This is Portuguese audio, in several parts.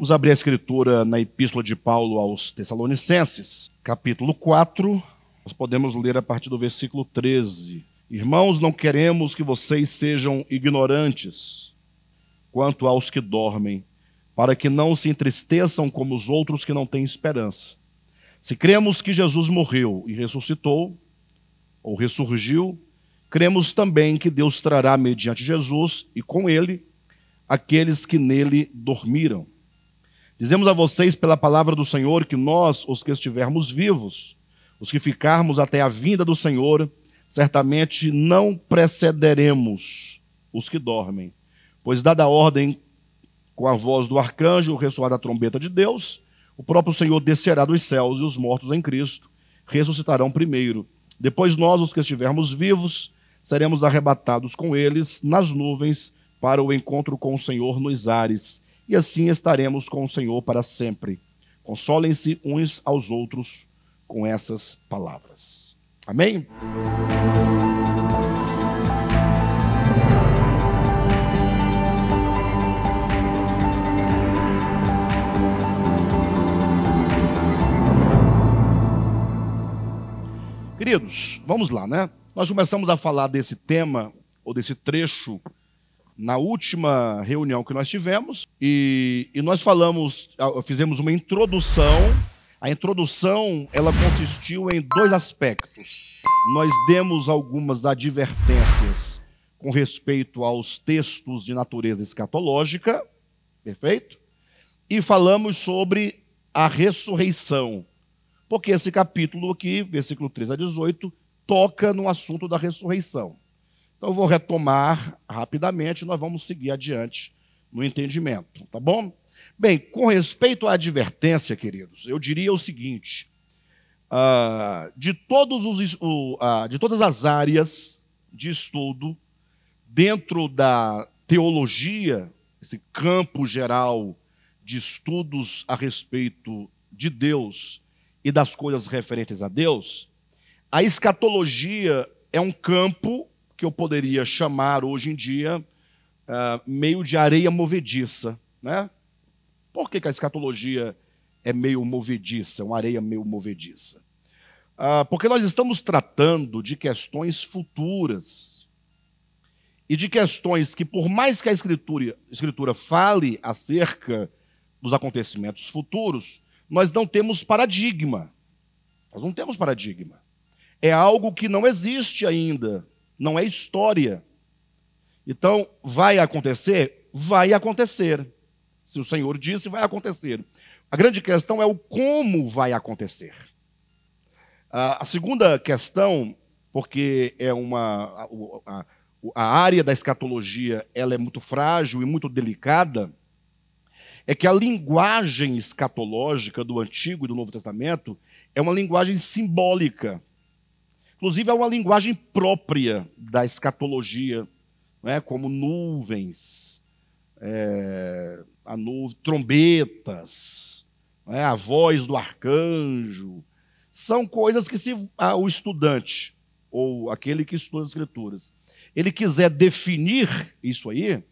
Vamos abrir a escritura na Epístola de Paulo aos Tessalonicenses, capítulo 4. Nós podemos ler a partir do versículo 13. Irmãos, não queremos que vocês sejam ignorantes quanto aos que dormem, para que não se entristeçam como os outros que não têm esperança. Se cremos que Jesus morreu e ressuscitou, ou ressurgiu, cremos também que Deus trará mediante Jesus e com ele aqueles que nele dormiram. Dizemos a vocês pela palavra do Senhor que nós, os que estivermos vivos, os que ficarmos até a vinda do Senhor, certamente não precederemos os que dormem. Pois, dada a ordem com a voz do arcanjo, ressoar da trombeta de Deus, o próprio Senhor descerá dos céus e os mortos em Cristo ressuscitarão primeiro. Depois nós, os que estivermos vivos, seremos arrebatados com eles nas nuvens para o encontro com o Senhor nos ares e assim estaremos com o Senhor para sempre. Consolem-se uns aos outros com essas palavras. Amém? Queridos, vamos lá, né? Nós começamos a falar desse tema, ou desse trecho na última reunião que nós tivemos e, e, nós falamos, fizemos uma introdução. A introdução ela consistiu em dois aspectos. Nós demos algumas advertências com respeito aos textos de natureza escatológica, perfeito? E falamos sobre a ressurreição, porque esse capítulo aqui, versículo 3 a 18, toca no assunto da ressurreição. Então eu vou retomar rapidamente, nós vamos seguir adiante no entendimento, tá bom? Bem, com respeito à advertência, queridos, eu diria o seguinte: uh, de, todos os, uh, de todas as áreas de estudo dentro da teologia, esse campo geral de estudos a respeito de Deus e das coisas referentes a Deus, a escatologia é um campo que eu poderia chamar hoje em dia uh, meio de areia movediça. Né? Por que, que a escatologia é meio movediça, uma areia meio movediça? Uh, porque nós estamos tratando de questões futuras e de questões que, por mais que a escritura, a escritura fale acerca dos acontecimentos futuros, nós não temos paradigma. Nós não temos paradigma. É algo que não existe ainda não é história. Então, vai acontecer? Vai acontecer. Se o Senhor disse, vai acontecer. A grande questão é o como vai acontecer. A segunda questão, porque é uma a, a, área da escatologia ela é muito frágil e muito delicada, é que a linguagem escatológica do Antigo e do Novo Testamento é uma linguagem simbólica. Inclusive, é uma linguagem própria da escatologia, né? como nuvens, é, a nu trombetas, né? a voz do arcanjo. São coisas que, se ah, o estudante, ou aquele que estuda as Escrituras, ele quiser definir isso aí,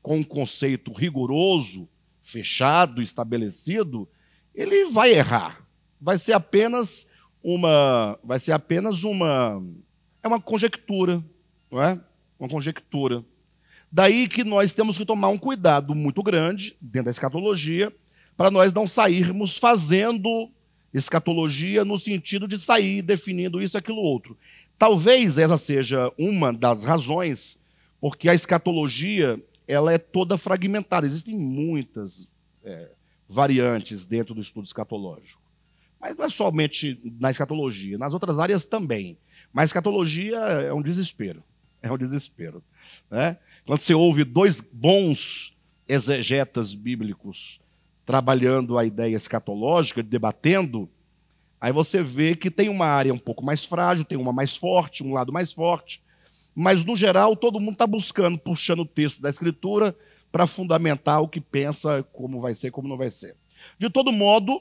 com um conceito rigoroso, fechado, estabelecido, ele vai errar. Vai ser apenas uma, vai ser apenas uma, é uma conjectura, não é? Uma conjectura. Daí que nós temos que tomar um cuidado muito grande dentro da escatologia, para nós não sairmos fazendo escatologia no sentido de sair definindo isso, aquilo, outro. Talvez essa seja uma das razões porque a escatologia ela é toda fragmentada. Existem muitas é, variantes dentro do estudo escatológico. Mas não é somente na escatologia, nas outras áreas também. Mas escatologia é um desespero. É um desespero. Né? Quando você ouve dois bons exegetas bíblicos trabalhando a ideia escatológica, debatendo, aí você vê que tem uma área um pouco mais frágil, tem uma mais forte, um lado mais forte, mas no geral todo mundo está buscando, puxando o texto da Escritura para fundamentar o que pensa, como vai ser, como não vai ser. De todo modo,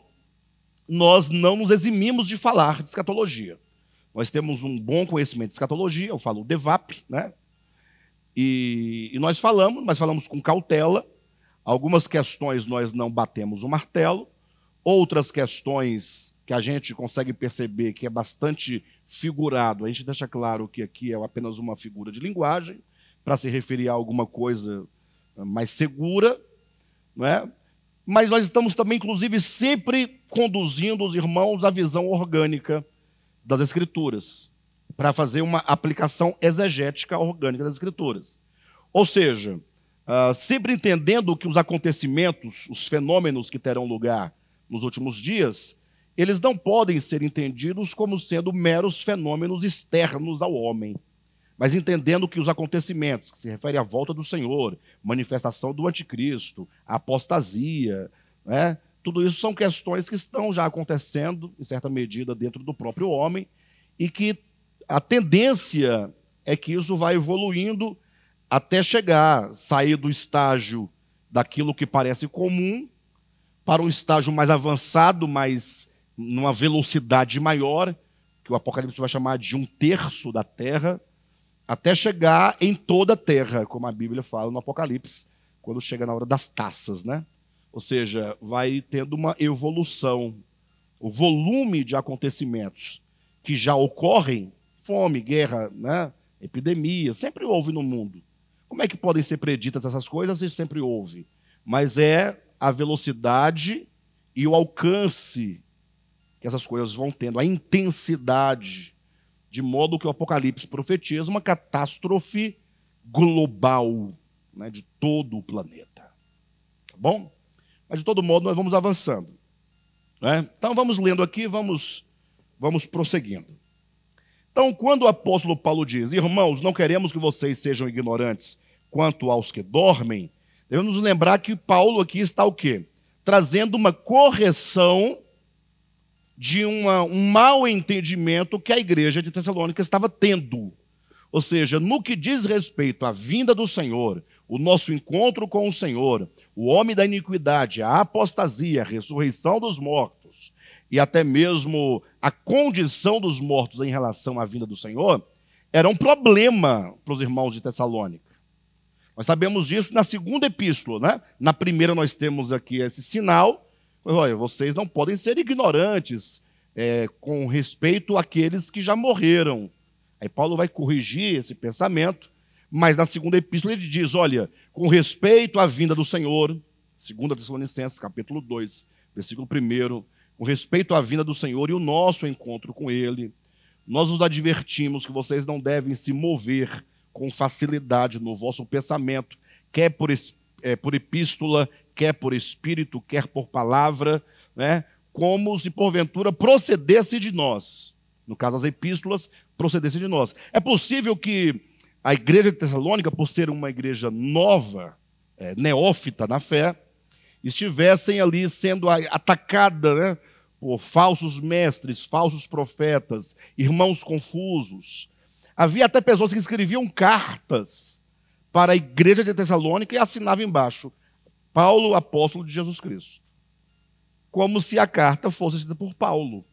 nós não nos eximimos de falar de escatologia. Nós temos um bom conhecimento de escatologia, eu falo DEVAP, né? E, e nós falamos, mas falamos com cautela, Algumas questões nós não batemos o martelo, outras questões que a gente consegue perceber que é bastante figurado, a gente deixa claro que aqui é apenas uma figura de linguagem para se referir a alguma coisa mais segura, não é? Mas nós estamos também, inclusive, sempre conduzindo os irmãos à visão orgânica das Escrituras, para fazer uma aplicação exegética orgânica das Escrituras. Ou seja, uh, sempre entendendo que os acontecimentos, os fenômenos que terão lugar nos últimos dias, eles não podem ser entendidos como sendo meros fenômenos externos ao homem, mas entendendo que os acontecimentos, que se refere à volta do Senhor, manifestação do anticristo, apostasia, né, tudo isso são questões que estão já acontecendo, em certa medida, dentro do próprio homem, e que a tendência é que isso vai evoluindo até chegar, sair do estágio daquilo que parece comum para um estágio mais avançado, mais numa velocidade maior, que o Apocalipse vai chamar de um terço da Terra, até chegar em toda a Terra, como a Bíblia fala no Apocalipse, quando chega na hora das taças, né? Ou seja, vai tendo uma evolução. O volume de acontecimentos que já ocorrem, fome, guerra, né? epidemia, sempre houve no mundo. Como é que podem ser preditas essas coisas? Isso sempre houve. Mas é a velocidade e o alcance que essas coisas vão tendo, a intensidade, de modo que o Apocalipse profetiza uma catástrofe global né, de todo o planeta. Tá bom? Mas de todo modo nós vamos avançando. Né? Então vamos lendo aqui, vamos, vamos prosseguindo. Então, quando o apóstolo Paulo diz, irmãos, não queremos que vocês sejam ignorantes quanto aos que dormem, devemos lembrar que Paulo aqui está o quê? Trazendo uma correção de uma, um mau entendimento que a igreja de Tessalônica estava tendo. Ou seja, no que diz respeito à vinda do Senhor, o nosso encontro com o Senhor, o homem da iniquidade, a apostasia, a ressurreição dos mortos e até mesmo a condição dos mortos em relação à vinda do Senhor, era um problema para os irmãos de Tessalônica. Nós sabemos disso na segunda epístola, né? Na primeira nós temos aqui esse sinal, olha, vocês não podem ser ignorantes é, com respeito àqueles que já morreram. Aí Paulo vai corrigir esse pensamento mas na segunda epístola ele diz: olha, com respeito à vinda do Senhor, 2 Tessalonicenses, capítulo 2, versículo 1, com respeito à vinda do Senhor e o nosso encontro com Ele, nós os advertimos que vocês não devem se mover com facilidade no vosso pensamento, quer por, é, por epístola, quer por espírito, quer por palavra, né? como se porventura procedesse de nós. No caso, as epístolas procedessem de nós. É possível que a igreja de Tessalônica, por ser uma igreja nova, é, neófita na fé, estivessem ali sendo atacada né, por falsos mestres, falsos profetas, irmãos confusos. Havia até pessoas que escreviam cartas para a igreja de Tessalônica e assinavam embaixo: Paulo, apóstolo de Jesus Cristo. Como se a carta fosse escrita por Paulo.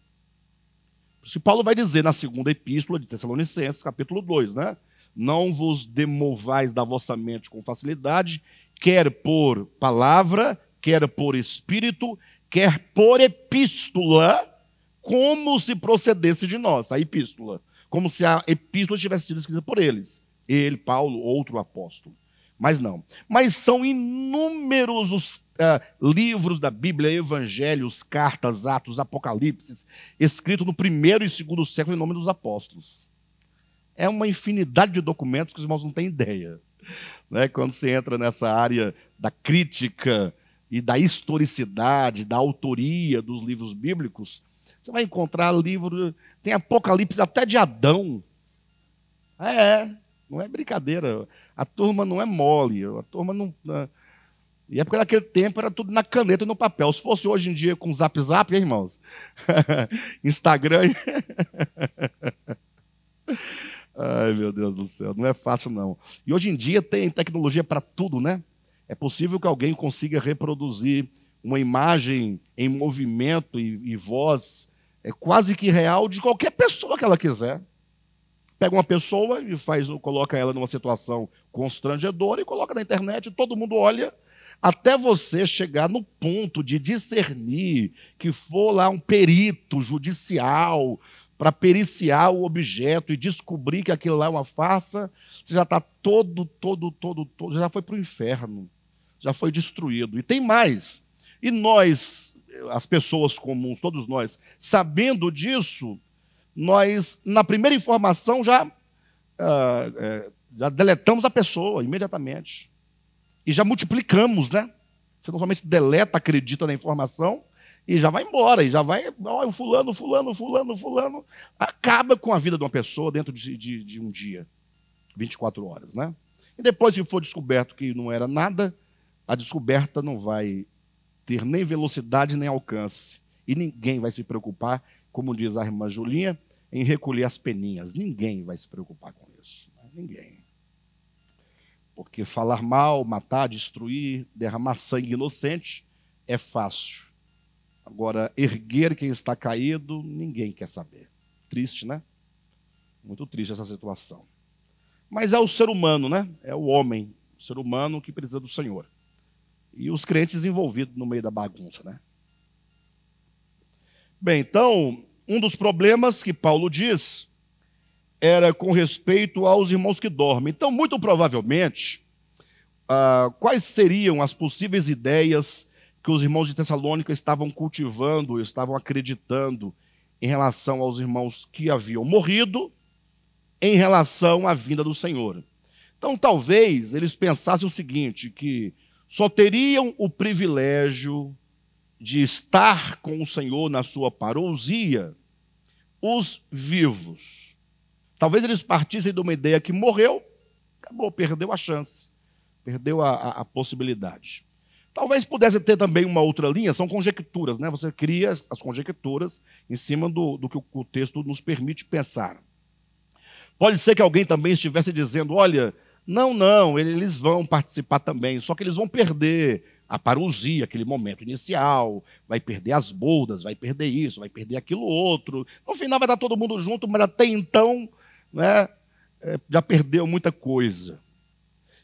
Se Paulo vai dizer na segunda epístola de Tessalonicenses, capítulo 2, né? não vos demovais da vossa mente com facilidade, quer por palavra, quer por espírito, quer por epístola, como se procedesse de nós, a epístola, como se a epístola tivesse sido escrita por eles, ele, Paulo, outro apóstolo. Mas não. Mas são inúmeros os uh, livros da Bíblia, evangelhos, cartas, atos, apocalipses, escritos no primeiro e segundo século em nome dos apóstolos é uma infinidade de documentos que os irmãos não têm ideia. Né? Quando você entra nessa área da crítica e da historicidade, da autoria dos livros bíblicos, você vai encontrar livro, tem Apocalipse até de Adão. É, não é brincadeira. A turma não é mole, a turma não. Né? E é porque naquele tempo era tudo na caneta e no papel. Se fosse hoje em dia com zap zap, hein, irmãos? Instagram. Ai, meu Deus do céu, não é fácil não. E hoje em dia tem tecnologia para tudo, né? É possível que alguém consiga reproduzir uma imagem em movimento e, e voz é quase que real de qualquer pessoa que ela quiser. Pega uma pessoa e faz, coloca ela numa situação constrangedora e coloca na internet, todo mundo olha. até você chegar no ponto de discernir que for lá um perito judicial para periciar o objeto e descobrir que aquilo lá é uma farsa, você já está todo, todo, todo, todo, já foi para o inferno, já foi destruído. E tem mais. E nós, as pessoas comuns, todos nós, sabendo disso, nós, na primeira informação, já, uh, uh, já deletamos a pessoa imediatamente. E já multiplicamos, né? Você não somente deleta, acredita na informação, e já vai embora, e já vai, olha, fulano, fulano, fulano, fulano, acaba com a vida de uma pessoa dentro de, de, de um dia, 24 horas, né? E depois que for descoberto que não era nada, a descoberta não vai ter nem velocidade nem alcance. E ninguém vai se preocupar, como diz a irmã Julinha, em recolher as peninhas. Ninguém vai se preocupar com isso. Né? Ninguém. Porque falar mal, matar, destruir, derramar sangue inocente é fácil. Agora, erguer quem está caído, ninguém quer saber. Triste, né? Muito triste essa situação. Mas é o ser humano, né? É o homem, o ser humano que precisa do Senhor. E os crentes envolvidos no meio da bagunça, né? Bem, então, um dos problemas que Paulo diz era com respeito aos irmãos que dormem. Então, muito provavelmente, ah, quais seriam as possíveis ideias que os irmãos de Tessalônica estavam cultivando, estavam acreditando em relação aos irmãos que haviam morrido, em relação à vinda do Senhor. Então, talvez eles pensassem o seguinte: que só teriam o privilégio de estar com o Senhor na sua parousia os vivos. Talvez eles partissem de uma ideia que morreu, acabou, perdeu a chance, perdeu a, a, a possibilidade. Talvez pudesse ter também uma outra linha, são conjecturas, né? Você cria as conjecturas em cima do, do que o texto nos permite pensar. Pode ser que alguém também estivesse dizendo: olha, não, não, eles vão participar também, só que eles vão perder a parousia, aquele momento inicial, vai perder as boldas, vai perder isso, vai perder aquilo outro. No final vai estar todo mundo junto, mas até então né, é, já perdeu muita coisa.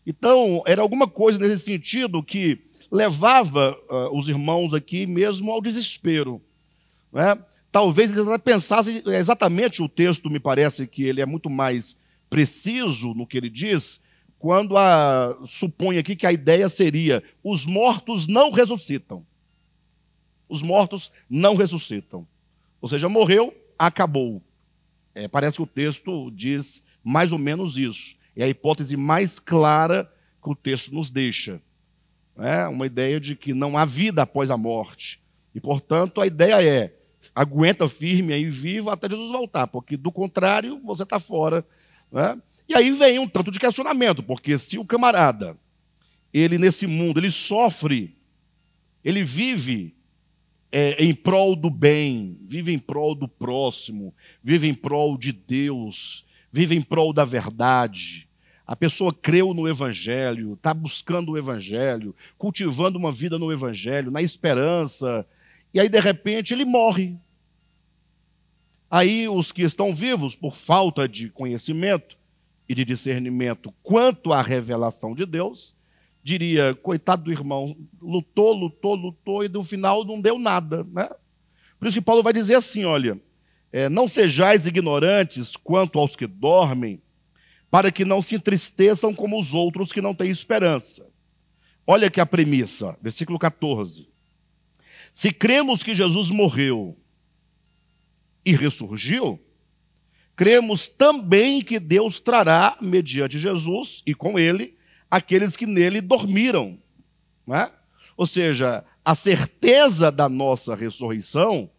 Então, era alguma coisa nesse sentido que levava uh, os irmãos aqui mesmo ao desespero. Né? Talvez eles até pensassem exatamente o texto, me parece que ele é muito mais preciso no que ele diz, quando a, supõe aqui que a ideia seria: os mortos não ressuscitam. Os mortos não ressuscitam. Ou seja, morreu, acabou. É, parece que o texto diz mais ou menos isso. É a hipótese mais clara que o texto nos deixa né, uma ideia de que não há vida após a morte. E, portanto, a ideia é: aguenta firme aí, viva até Jesus voltar, porque do contrário, você está fora. Né? E aí vem um tanto de questionamento, porque se o camarada, ele nesse mundo, ele sofre, ele vive é, em prol do bem, vive em prol do próximo, vive em prol de Deus, vive em prol da verdade, a pessoa creu no Evangelho, está buscando o Evangelho, cultivando uma vida no Evangelho, na esperança, e aí de repente ele morre. Aí os que estão vivos, por falta de conhecimento e de discernimento quanto à revelação de Deus, diria: coitado do irmão, lutou, lutou, lutou e no final não deu nada. Né? Por isso que Paulo vai dizer assim: olha, é, não sejais ignorantes quanto aos que dormem para que não se entristeçam como os outros que não têm esperança. Olha aqui a premissa, versículo 14. Se cremos que Jesus morreu e ressurgiu, cremos também que Deus trará, mediante Jesus e com ele, aqueles que nele dormiram. É? Ou seja, a certeza da nossa ressurreição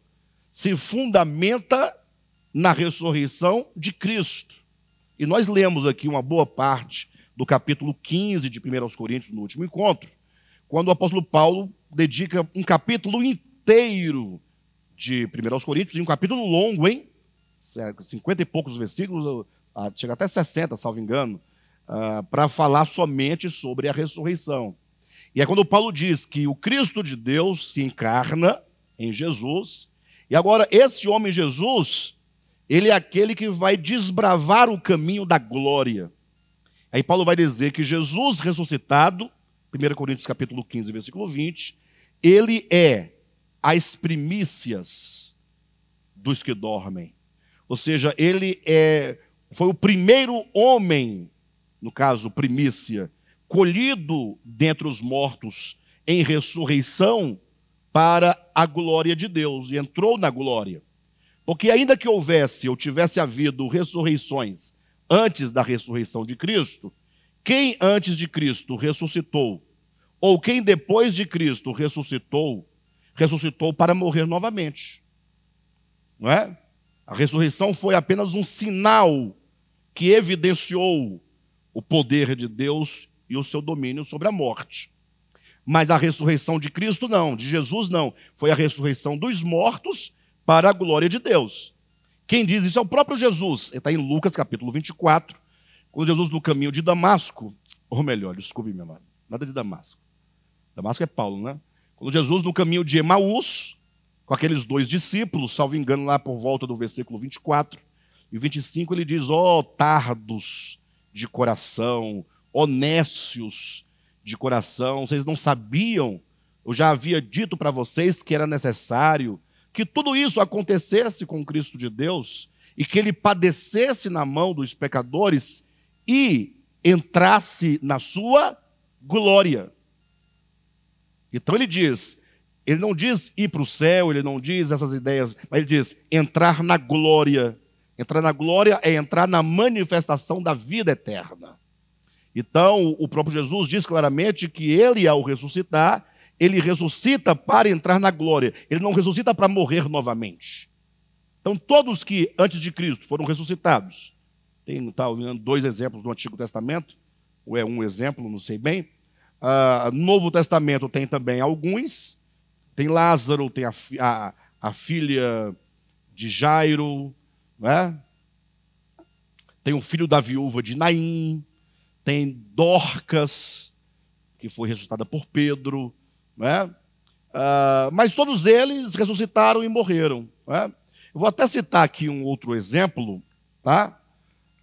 se fundamenta na ressurreição de Cristo. E nós lemos aqui uma boa parte do capítulo 15 de 1 Coríntios, no último encontro, quando o apóstolo Paulo dedica um capítulo inteiro de 1 Coríntios, e um capítulo longo, hein? 50 e poucos versículos, ah, chega até 60, salvo engano, uh, para falar somente sobre a ressurreição. E é quando Paulo diz que o Cristo de Deus se encarna em Jesus, e agora esse homem Jesus ele é aquele que vai desbravar o caminho da glória. Aí Paulo vai dizer que Jesus ressuscitado, 1 Coríntios capítulo 15, versículo 20, ele é as primícias dos que dormem. Ou seja, ele é foi o primeiro homem, no caso, primícia, colhido dentre os mortos em ressurreição para a glória de Deus e entrou na glória. Porque ainda que houvesse ou tivesse havido ressurreições antes da ressurreição de Cristo, quem antes de Cristo ressuscitou, ou quem depois de Cristo ressuscitou, ressuscitou para morrer novamente. Não é? A ressurreição foi apenas um sinal que evidenciou o poder de Deus e o seu domínio sobre a morte. Mas a ressurreição de Cristo não, de Jesus não. Foi a ressurreição dos mortos para a glória de Deus. Quem diz isso é o próprio Jesus. Está em Lucas capítulo 24, quando Jesus no caminho de Damasco, ou melhor, desculpe, meu amado, nada de Damasco. Damasco é Paulo, né? Quando Jesus no caminho de Emaús, com aqueles dois discípulos, salvo engano, lá por volta do versículo 24 e 25, ele diz: Ó oh, tardos de coração, honécios de coração, vocês não sabiam, eu já havia dito para vocês que era necessário que tudo isso acontecesse com Cristo de Deus e que ele padecesse na mão dos pecadores e entrasse na sua glória. Então ele diz, ele não diz ir para o céu, ele não diz essas ideias, mas ele diz entrar na glória. Entrar na glória é entrar na manifestação da vida eterna. Então, o próprio Jesus diz claramente que ele, ao ressuscitar, ele ressuscita para entrar na glória. Ele não ressuscita para morrer novamente. Então, todos que antes de Cristo foram ressuscitados, tem tá, dois exemplos do Antigo Testamento, ou é um exemplo, não sei bem. Uh, Novo Testamento tem também alguns. Tem Lázaro, tem a, a, a filha de Jairo, né? tem o filho da viúva de Naim, tem Dorcas, que foi ressuscitada por Pedro, né? Uh, mas todos eles ressuscitaram e morreram. Né? Eu vou até citar aqui um outro exemplo, tá?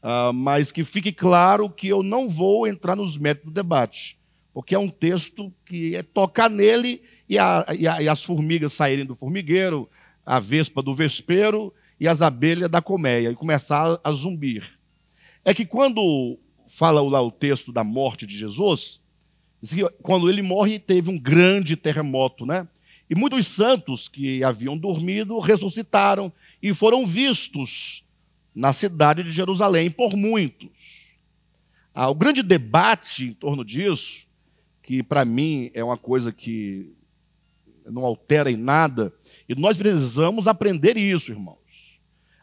Uh, mas que fique claro que eu não vou entrar nos métodos do debate, porque é um texto que é tocar nele e, a, e, a, e as formigas saírem do formigueiro, a vespa do vespeiro e as abelhas da colmeia, e começar a zumbir. É que quando fala lá o texto da morte de Jesus, quando ele morre, teve um grande terremoto, né? E muitos santos que haviam dormido ressuscitaram e foram vistos na cidade de Jerusalém por muitos. Ah, o grande debate em torno disso, que para mim é uma coisa que não altera em nada, e nós precisamos aprender isso, irmãos.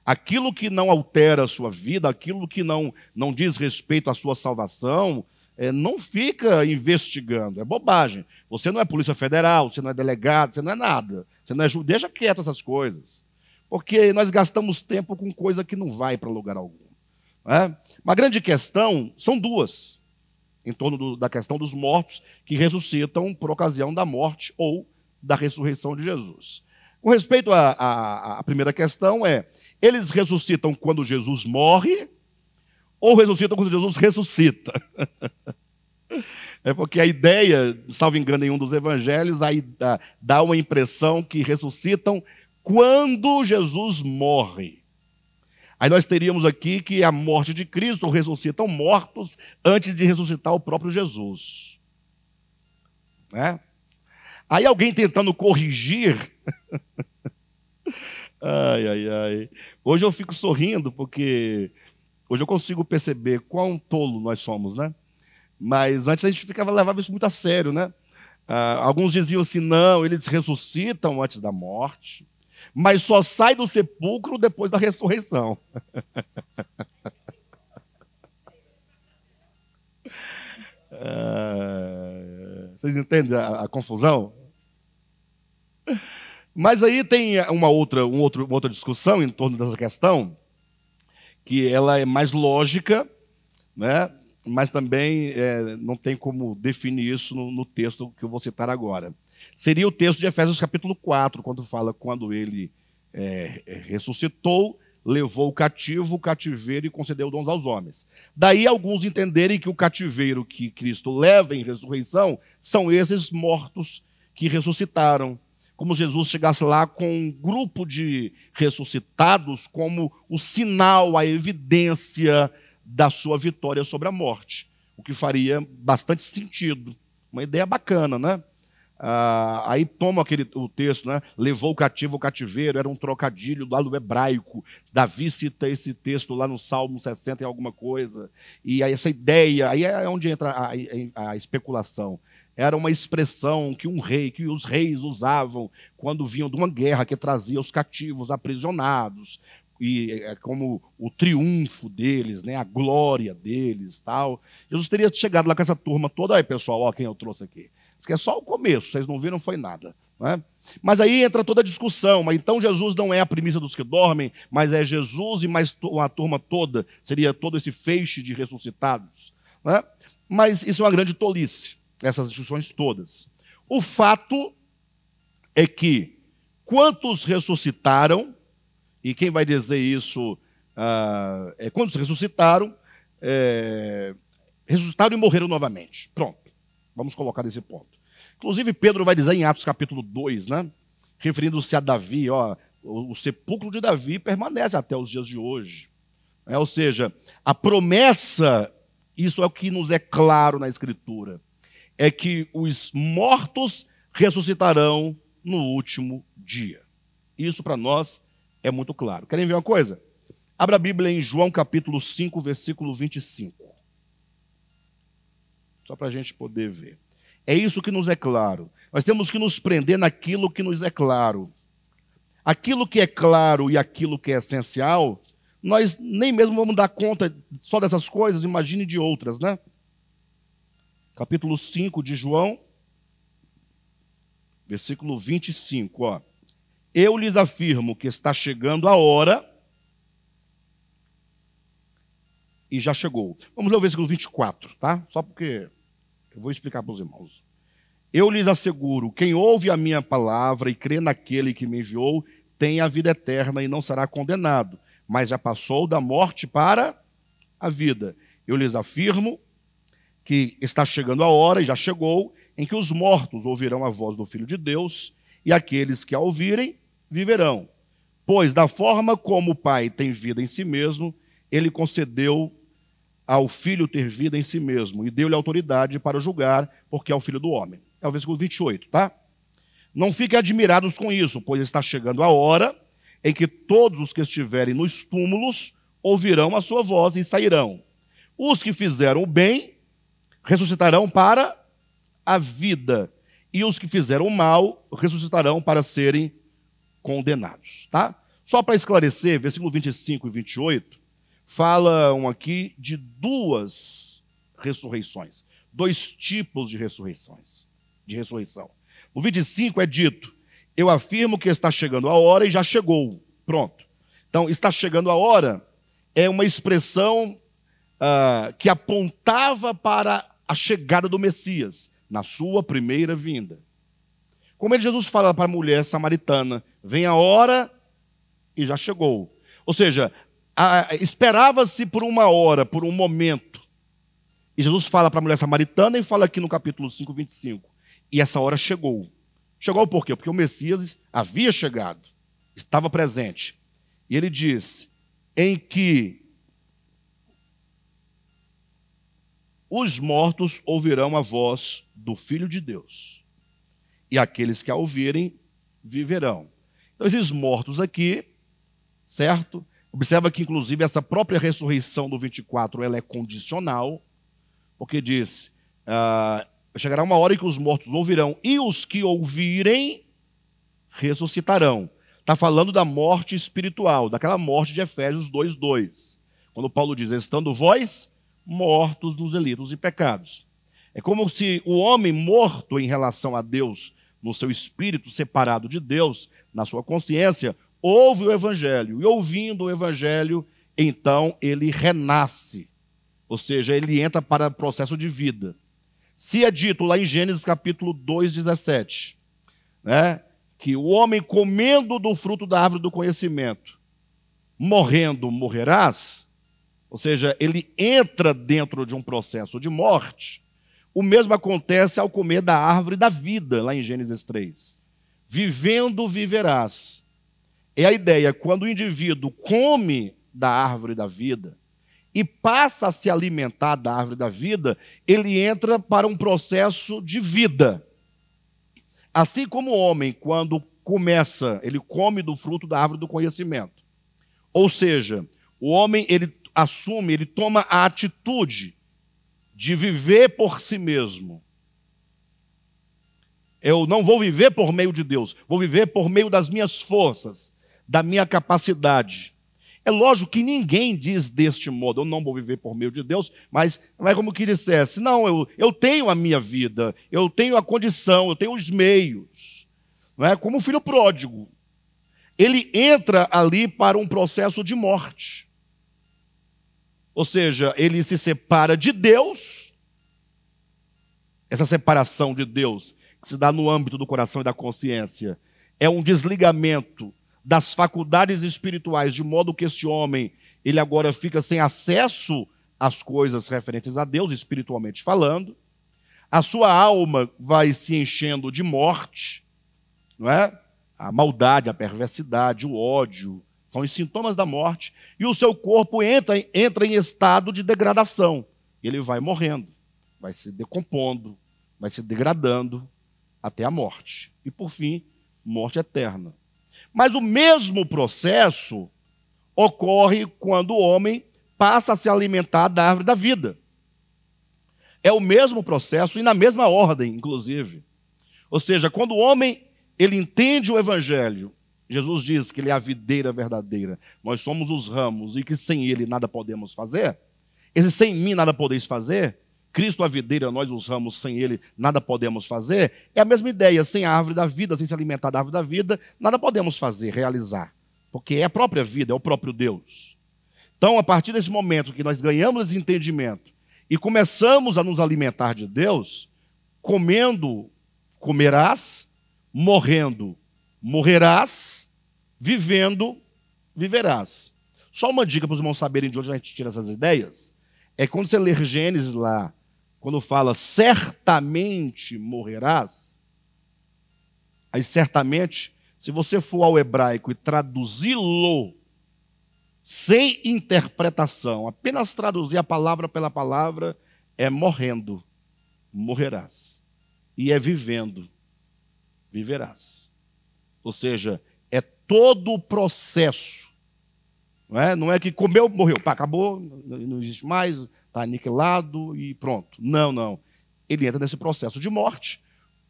Aquilo que não altera a sua vida, aquilo que não, não diz respeito à sua salvação, é, não fica investigando, é bobagem. Você não é Polícia Federal, você não é delegado, você não é nada. Você não é ju... Deixa quieto essas coisas. Porque nós gastamos tempo com coisa que não vai para lugar algum. É? Uma grande questão são duas, em torno do, da questão dos mortos que ressuscitam por ocasião da morte ou da ressurreição de Jesus. Com respeito à primeira questão, é: eles ressuscitam quando Jesus morre ou ressuscitam quando Jesus ressuscita. É porque a ideia, salvo engano, em um dos evangelhos, aí dá, dá uma impressão que ressuscitam quando Jesus morre. Aí nós teríamos aqui que a morte de Cristo ressuscitam mortos antes de ressuscitar o próprio Jesus. Né? Aí alguém tentando corrigir. ai, ai, ai. Hoje eu fico sorrindo porque Hoje eu consigo perceber quão tolo nós somos, né? Mas antes a gente ficava levava isso muito a sério, né? Ah, alguns diziam assim: não, eles ressuscitam antes da morte, mas só sai do sepulcro depois da ressurreição. ah, vocês entendem a, a, confusão? Mas aí tem uma outra, um outro, uma outra discussão em torno dessa questão que ela é mais lógica, né? mas também é, não tem como definir isso no, no, texto que eu vou citar agora. Seria o texto de Efésios capítulo 4, quando fala quando ele é, é ressuscitou, levou o cativo, o cativeiro e concedeu dons aos homens. Daí alguns entenderem que o cativeiro que Cristo leva em ressurreição são esses mortos que ressuscitaram. Como Jesus chegasse lá com um grupo de ressuscitados como o sinal, a evidência da sua vitória sobre a morte. O que faria bastante sentido. Uma ideia bacana, né? Ah, aí toma aquele, o texto, né? Levou o cativo ao cativeiro, era um trocadilho lá do hebraico. Davi cita esse texto lá no Salmo 60 e alguma coisa. E aí essa ideia, aí é onde entra a, a, a especulação. Era uma expressão que um rei, que os reis usavam quando vinham de uma guerra que trazia os cativos aprisionados e é como o triunfo deles, né, a glória deles, tal. Jesus teria chegado lá com essa turma toda, aí pessoal, ó quem eu trouxe aqui. Isso aqui é só o começo, vocês não viram, foi nada. Né? Mas aí entra toda a discussão. Mas então Jesus não é a premissa dos que dormem, mas é Jesus e mais uma turma toda. Seria todo esse feixe de ressuscitados. Né? Mas isso é uma grande tolice, essas discussões todas. O fato é que quantos ressuscitaram, e quem vai dizer isso uh, é quantos ressuscitaram, é, ressuscitaram e morreram novamente. Pronto. Vamos colocar nesse ponto. Inclusive, Pedro vai dizer em Atos capítulo 2, né? Referindo-se a Davi, ó, o, o sepulcro de Davi permanece até os dias de hoje. É, ou seja, a promessa, isso é o que nos é claro na Escritura, é que os mortos ressuscitarão no último dia. Isso para nós é muito claro. Querem ver uma coisa? Abra a Bíblia em João capítulo 5, versículo 25 só para a gente poder ver. É isso que nos é claro. Nós temos que nos prender naquilo que nos é claro. Aquilo que é claro e aquilo que é essencial, nós nem mesmo vamos dar conta só dessas coisas, imagine de outras, né? Capítulo 5 de João, versículo 25, ó. Eu lhes afirmo que está chegando a hora e já chegou. Vamos ler o versículo 24, tá? Só porque eu vou explicar para os irmãos. Eu lhes asseguro: quem ouve a minha palavra e crê naquele que me enviou, tem a vida eterna e não será condenado, mas já passou da morte para a vida. Eu lhes afirmo que está chegando a hora, e já chegou, em que os mortos ouvirão a voz do Filho de Deus, e aqueles que a ouvirem viverão. Pois, da forma como o Pai tem vida em si mesmo, ele concedeu ao filho ter vida em si mesmo e deu-lhe autoridade para julgar, porque é o filho do homem. É o versículo 28, tá? Não fiquem admirados com isso, pois está chegando a hora em que todos os que estiverem nos túmulos ouvirão a sua voz e sairão. Os que fizeram o bem ressuscitarão para a vida, e os que fizeram mal ressuscitarão para serem condenados, tá? Só para esclarecer, versículo 25 e 28, falam aqui de duas ressurreições, dois tipos de ressurreições, de ressurreição. No 25 é dito: Eu afirmo que está chegando a hora e já chegou. Pronto. Então, está chegando a hora é uma expressão uh, que apontava para a chegada do Messias na sua primeira vinda. Como Jesus fala para a mulher samaritana: Vem a hora e já chegou. Ou seja, esperava-se por uma hora, por um momento. E Jesus fala para a mulher samaritana e fala aqui no capítulo 5, 25. E essa hora chegou. Chegou por quê? Porque o Messias havia chegado, estava presente. E ele diz: em que os mortos ouvirão a voz do Filho de Deus, e aqueles que a ouvirem viverão. Então, esses mortos aqui, certo? Observa que, inclusive, essa própria ressurreição do 24 ela é condicional, porque diz: ah, chegará uma hora em que os mortos ouvirão, e os que ouvirem ressuscitarão. Está falando da morte espiritual, daquela morte de Efésios 2,2. Quando Paulo diz: Estando vós mortos nos delitos e pecados. É como se o homem morto em relação a Deus, no seu espírito separado de Deus, na sua consciência, ouve o evangelho, e ouvindo o evangelho, então ele renasce, ou seja, ele entra para o processo de vida. Se é dito lá em Gênesis capítulo 2, 17, né, que o homem comendo do fruto da árvore do conhecimento morrendo morrerás, ou seja, ele entra dentro de um processo de morte, o mesmo acontece ao comer da árvore da vida, lá em Gênesis 3. Vivendo viverás. É a ideia, quando o indivíduo come da árvore da vida e passa a se alimentar da árvore da vida, ele entra para um processo de vida. Assim como o homem, quando começa, ele come do fruto da árvore do conhecimento. Ou seja, o homem ele assume, ele toma a atitude de viver por si mesmo. Eu não vou viver por meio de Deus, vou viver por meio das minhas forças, da minha capacidade. É lógico que ninguém diz deste modo, eu não vou viver por meio de Deus, mas não é como que dissesse, não, eu, eu tenho a minha vida, eu tenho a condição, eu tenho os meios. Não é como o filho pródigo. Ele entra ali para um processo de morte. Ou seja, ele se separa de Deus. Essa separação de Deus, que se dá no âmbito do coração e da consciência, é um desligamento das faculdades espirituais, de modo que esse homem, ele agora fica sem acesso às coisas referentes a Deus, espiritualmente falando. A sua alma vai se enchendo de morte, não é? A maldade, a perversidade, o ódio, são os sintomas da morte, e o seu corpo entra, entra em estado de degradação. Ele vai morrendo, vai se decompondo, vai se degradando até a morte. E por fim, morte eterna. Mas o mesmo processo ocorre quando o homem passa a se alimentar da árvore da vida. É o mesmo processo e na mesma ordem, inclusive. Ou seja, quando o homem ele entende o evangelho, Jesus diz que ele é a videira verdadeira, nós somos os ramos e que sem ele nada podemos fazer. Esse sem mim nada podeis fazer, Cristo a videira, nós os ramos, sem ele nada podemos fazer, é a mesma ideia, sem a árvore da vida, sem se alimentar da árvore da vida, nada podemos fazer, realizar, porque é a própria vida, é o próprio Deus. Então, a partir desse momento que nós ganhamos esse entendimento e começamos a nos alimentar de Deus, comendo, comerás, morrendo, morrerás, vivendo, viverás. Só uma dica para os irmãos saberem de onde a gente tira essas ideias. É quando você ler Gênesis lá, quando fala certamente morrerás, aí certamente, se você for ao hebraico e traduzi-lo sem interpretação, apenas traduzir a palavra pela palavra, é morrendo, morrerás. E é vivendo, viverás. Ou seja, todo o processo. Não é, não é que comeu, morreu, pá, acabou, não existe mais, está aniquilado e pronto. Não, não. Ele entra nesse processo de morte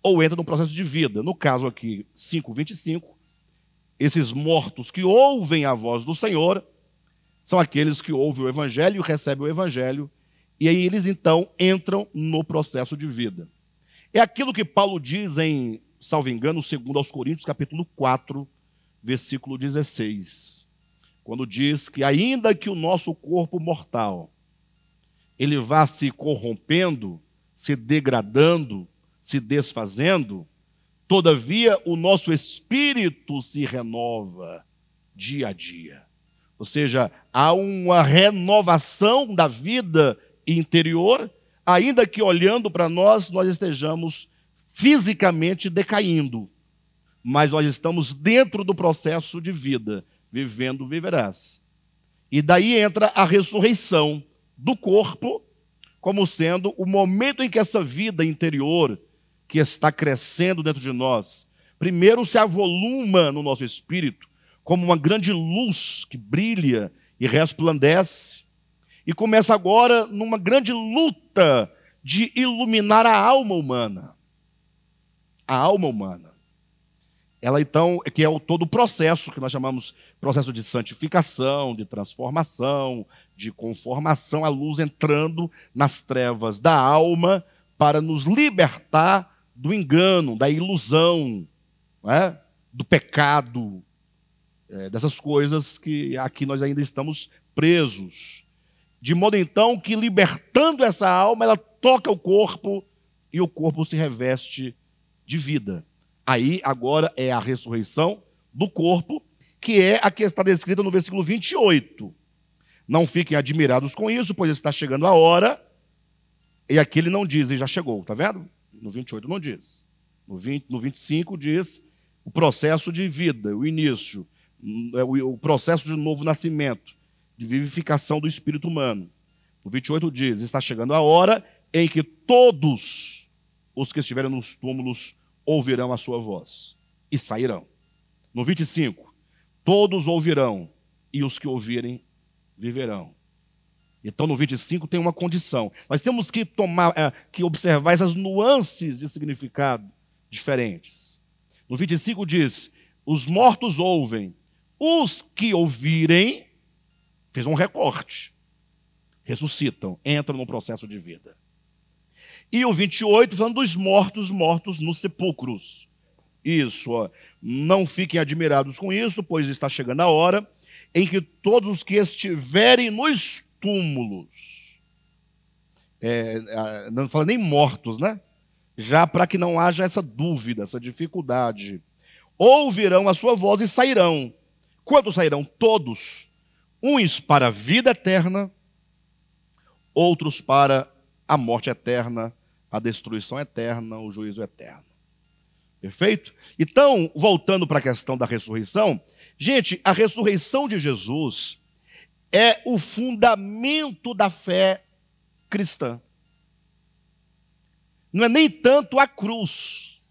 ou entra no processo de vida. No caso aqui, 5,25, esses mortos que ouvem a voz do Senhor são aqueles que ouvem o Evangelho recebem o Evangelho, e aí eles então entram no processo de vida. É aquilo que Paulo diz em, salvo engano, segundo aos Coríntios, capítulo 4, versículo 16, quando diz que ainda que o nosso corpo mortal ele vá se corrompendo, se degradando, se desfazendo, todavia o nosso espírito se renova dia a dia. Ou seja, há uma renovação da vida interior, ainda que olhando para nós, nós estejamos fisicamente decaindo, mas nós estamos dentro do processo de vida, vivendo viverás. E daí entra a ressurreição do corpo como sendo o momento em que essa vida interior que está crescendo dentro de nós, primeiro se avoluma no nosso espírito como uma grande luz que brilha e resplandece, e começa agora numa grande luta de iluminar a alma humana. A alma humana. Ela então, que é o todo o processo que nós chamamos processo de santificação, de transformação, de conformação, a luz entrando nas trevas da alma para nos libertar do engano, da ilusão, é? do pecado, é, dessas coisas que aqui nós ainda estamos presos. De modo então que, libertando essa alma, ela toca o corpo e o corpo se reveste de vida. Aí agora é a ressurreição do corpo que é a que está descrita no versículo 28. Não fiquem admirados com isso, pois está chegando a hora. E aqui ele não diz, e já chegou, tá vendo? No 28 não diz. No, 20, no 25 diz o processo de vida, o início, é o processo de novo nascimento, de vivificação do espírito humano. No 28 diz: está chegando a hora em que todos os que estiverem nos túmulos ouvirão a sua voz e sairão. No 25, todos ouvirão e os que ouvirem viverão. Então no 25 tem uma condição. Nós temos que tomar, é, que observar essas nuances de significado diferentes. No 25 diz: os mortos ouvem, os que ouvirem, fez um recorte, ressuscitam, entram no processo de vida. E o 28 falando dos mortos, mortos nos sepulcros. Isso, ó. não fiquem admirados com isso, pois está chegando a hora em que todos os que estiverem nos túmulos, é, não fala nem mortos, né? Já para que não haja essa dúvida, essa dificuldade, ouvirão a sua voz e sairão. Quantos sairão? Todos. Uns para a vida eterna, outros para a morte eterna, a destruição eterna, o juízo eterno. Perfeito? Então, voltando para a questão da ressurreição, gente, a ressurreição de Jesus é o fundamento da fé cristã. Não é nem tanto a cruz.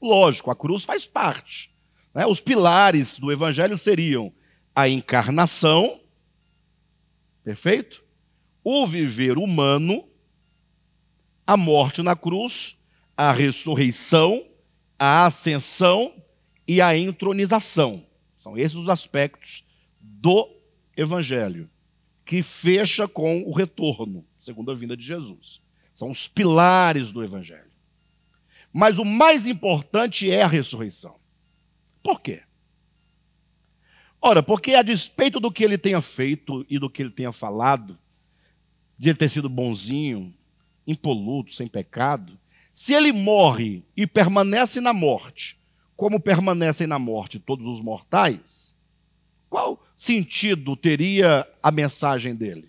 Lógico, a cruz faz parte. Né? Os pilares do evangelho seriam a encarnação, perfeito? O viver humano, a morte na cruz a ressurreição, a ascensão e a entronização. São esses os aspectos do Evangelho, que fecha com o retorno, segundo a vinda de Jesus. São os pilares do Evangelho. Mas o mais importante é a ressurreição. Por quê? Ora, porque a despeito do que ele tenha feito e do que ele tenha falado, de ele ter sido bonzinho, impoluto, sem pecado, se ele morre e permanece na morte, como permanecem na morte todos os mortais, qual sentido teria a mensagem dele?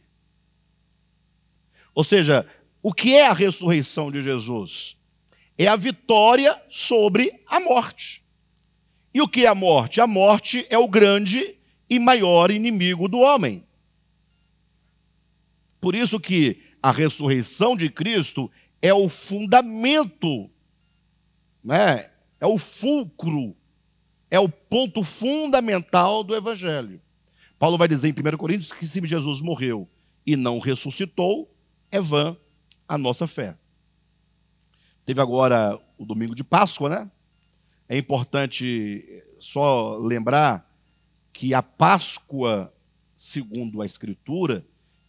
Ou seja, o que é a ressurreição de Jesus? É a vitória sobre a morte. E o que é a morte? A morte é o grande e maior inimigo do homem. Por isso que a ressurreição de Cristo é o fundamento, né? é o fulcro, é o ponto fundamental do Evangelho. Paulo vai dizer em 1 Coríntios que se Jesus morreu e não ressuscitou, é vã a nossa fé. Teve agora o domingo de Páscoa, né? É importante só lembrar que a Páscoa, segundo a Escritura,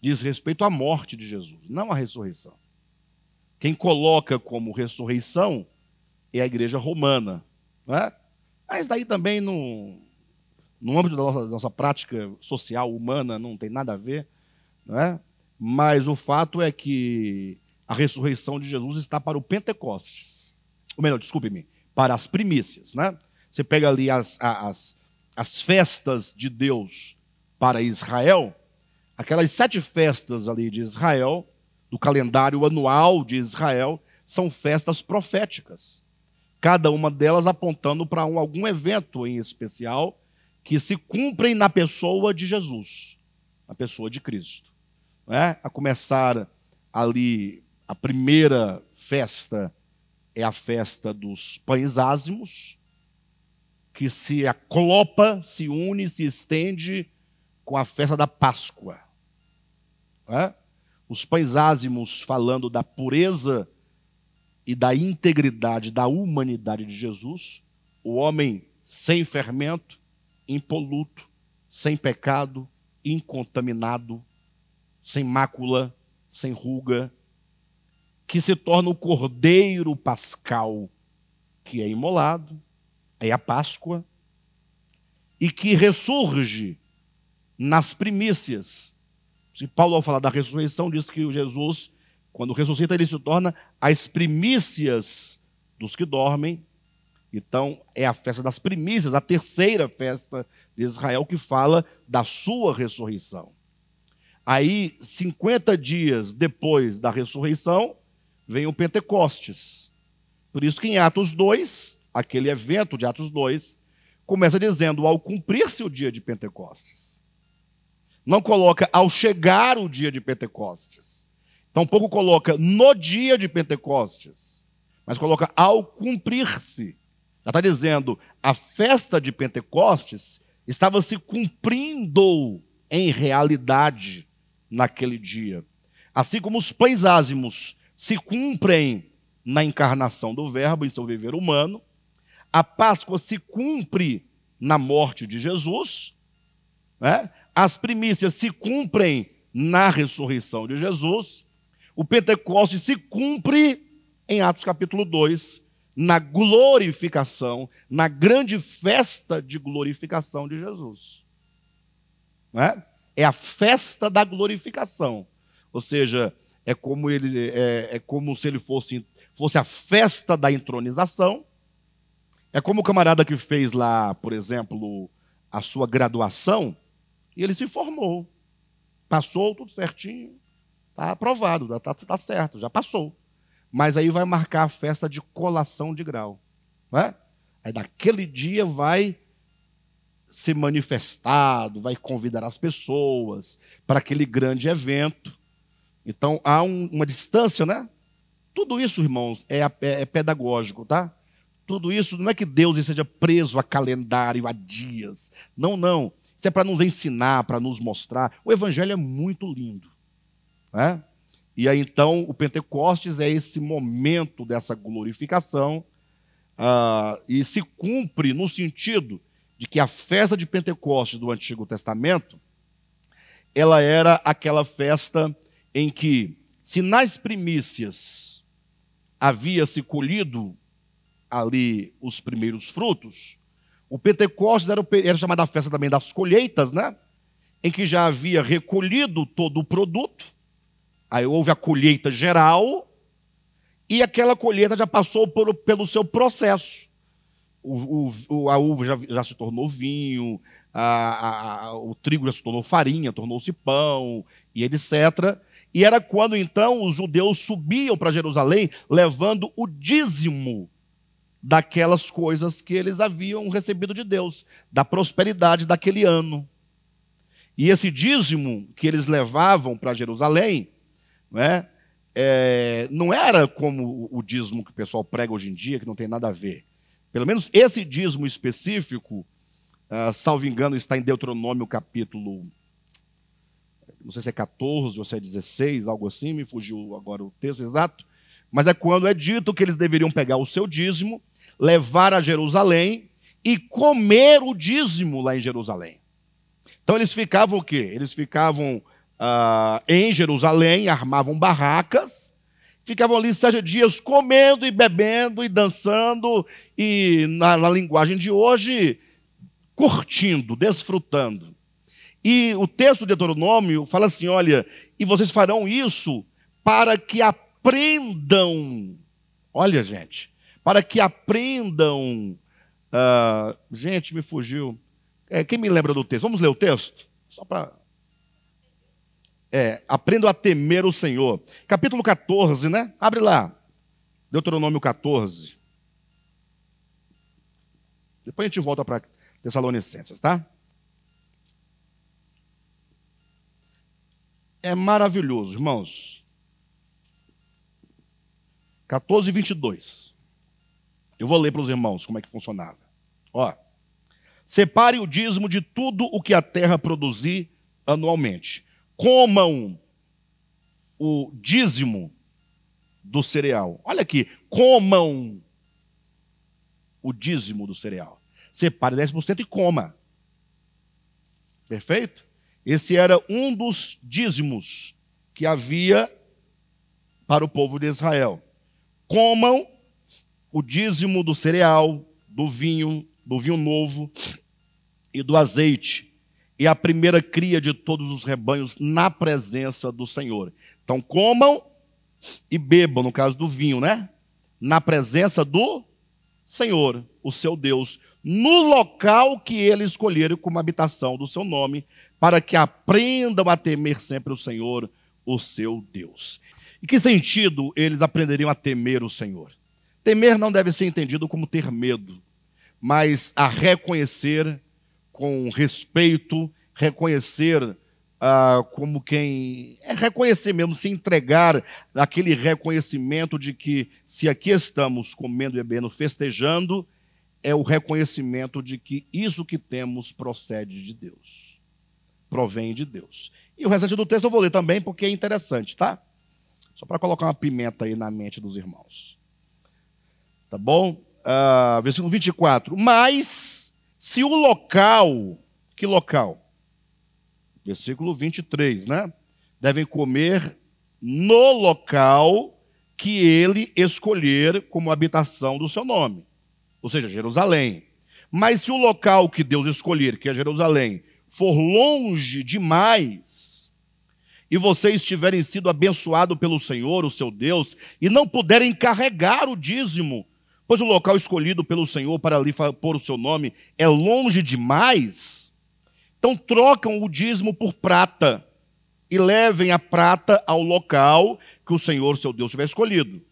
diz respeito à morte de Jesus, não à ressurreição. Quem coloca como ressurreição é a igreja romana. Né? Mas daí também no, no âmbito da nossa, da nossa, prática social humana não tem nada a ver. Né? Mas o fato é que a ressurreição de Jesus está para o Pentecostes. Ou melhor, desculpe-me, para as primícias. Né? Você pega ali as, as, as festas de Deus para Israel, aquelas sete festas ali de Israel do calendário anual de Israel são festas proféticas. Cada uma delas apontando para um, algum evento em especial que se cumprem na pessoa de Jesus, na pessoa de Cristo. É? A começar ali, a primeira festa é a festa dos pães ázimos, que se aclopa, se une, se estende com a festa da Páscoa. É? os pães ázimos falando da pureza e da integridade da humanidade de Jesus, o homem sem fermento, impoluto, sem pecado, incontaminado, sem mácula, sem ruga, que se torna o cordeiro pascal, que é imolado, é a Páscoa, e que ressurge nas primícias se Paulo, ao falar da ressurreição, diz que Jesus, quando ressuscita, ele se torna as primícias dos que dormem, Então, é a festa das primícias, a terceira festa de Israel que fala da sua ressurreição. Aí, 50 dias depois da ressurreição, vem o Pentecostes. Por isso que em Atos 2, aquele evento de Atos 2, começa dizendo ao cumprir-se o dia de Pentecostes. Não coloca ao chegar o dia de Pentecostes. Tampouco coloca no dia de Pentecostes, mas coloca ao cumprir-se. Já está dizendo, a festa de Pentecostes estava se cumprindo em realidade naquele dia. Assim como os pães ázimos se cumprem na encarnação do Verbo em seu viver humano, a Páscoa se cumpre na morte de Jesus, né? As primícias se cumprem na ressurreição de Jesus, o Pentecostes se cumpre em Atos capítulo 2, na glorificação, na grande festa de glorificação de Jesus. É? é a festa da glorificação. Ou seja, é como, ele, é, é como se ele fosse, fosse a festa da entronização. É como o camarada que fez lá, por exemplo, a sua graduação, e ele se formou. Passou tudo certinho, está aprovado, está tá certo, já passou. Mas aí vai marcar a festa de colação de grau. Não é? Aí naquele dia vai ser manifestado, vai convidar as pessoas para aquele grande evento. Então há um, uma distância, né? Tudo isso, irmãos, é, é, é, pedagógico, tá? Tudo isso não é que Deus esteja preso a calendário, a dias. Não, não. Isso é para nos ensinar, para nos mostrar. O Evangelho é muito lindo. Né? E aí então o Pentecostes é esse momento dessa glorificação uh, e se cumpre no sentido de que a festa de Pentecostes do Antigo Testamento ela era aquela festa em que, se nas primícias havia se colhido ali os primeiros frutos, o Pentecostes era, era chamada a festa também das colheitas, né? Em que já havia recolhido todo o produto Aí houve a colheita geral e aquela colheita já passou por, pelo seu processo. O, o, a uva já, já, se tornou vinho, a, a, o trigo já se tornou farinha, tornou-se pão e etc. E era quando então os judeus subiam para Jerusalém levando o dízimo daquelas coisas que eles haviam recebido de Deus, da prosperidade daquele ano. E esse dízimo que eles levavam para Jerusalém não, é? É, não era como o dízimo que o pessoal prega hoje em dia, que não tem nada a ver. Pelo menos esse dízimo específico, uh, salvo engano, está em Deuteronômio capítulo, não sei se é 14 ou se é 16, algo assim, me fugiu agora o texto exato, mas é quando é dito que eles deveriam pegar o seu dízimo, levar a Jerusalém e comer o dízimo lá em Jerusalém. Então eles ficavam o quê? Eles ficavam uh, em Jerusalém, armavam barracas, ficavam ali sete dias comendo e bebendo e dançando, e na, na linguagem de hoje, curtindo, desfrutando. E o texto de Deuteronômio fala assim: olha, e vocês farão isso para que aprendam. Olha, gente, para que aprendam. Uh, gente, me fugiu. É, quem me lembra do texto? Vamos ler o texto? Só para é, aprendo a temer o Senhor. Capítulo 14, né? Abre lá. Deuteronômio 14. Depois a gente volta para Tessalonicenses, tá? É maravilhoso, irmãos. 14 e 22. Eu vou ler para os irmãos como é que funcionava. Ó. Separe o dízimo de tudo o que a terra produzir anualmente comam o dízimo do cereal. Olha aqui, comam o dízimo do cereal. Separe 10% e coma. Perfeito? Esse era um dos dízimos que havia para o povo de Israel. Comam o dízimo do cereal, do vinho, do vinho novo e do azeite e a primeira cria de todos os rebanhos na presença do Senhor. Então comam e bebam, no caso do vinho, né? Na presença do Senhor. o seu Deus, no local que ele escolher como habitação do seu nome, para que aprendam a temer sempre o Senhor, o seu Deus. Em que sentido eles aprenderiam a temer o Senhor? Temer não deve ser entendido como ter medo, mas a reconhecer com respeito, reconhecer ah, como quem. É reconhecer mesmo, se entregar aquele reconhecimento de que se aqui estamos comendo e bebendo, festejando, é o reconhecimento de que isso que temos procede de Deus, provém de Deus. E o restante do texto eu vou ler também, porque é interessante, tá? Só para colocar uma pimenta aí na mente dos irmãos. Tá bom? Uh, versículo 24. Mas, se o local, que local? Versículo 23, né? Devem comer no local que ele escolher como habitação do seu nome, ou seja, Jerusalém. Mas se o local que Deus escolher, que é Jerusalém, for longe demais, e vocês tiverem sido abençoados pelo Senhor, o seu Deus, e não puderem carregar o dízimo, pois o local escolhido pelo Senhor para ali pôr o seu nome é longe demais, então trocam o dízimo por prata e levem a prata ao local que o Senhor, seu Deus, tiver escolhido.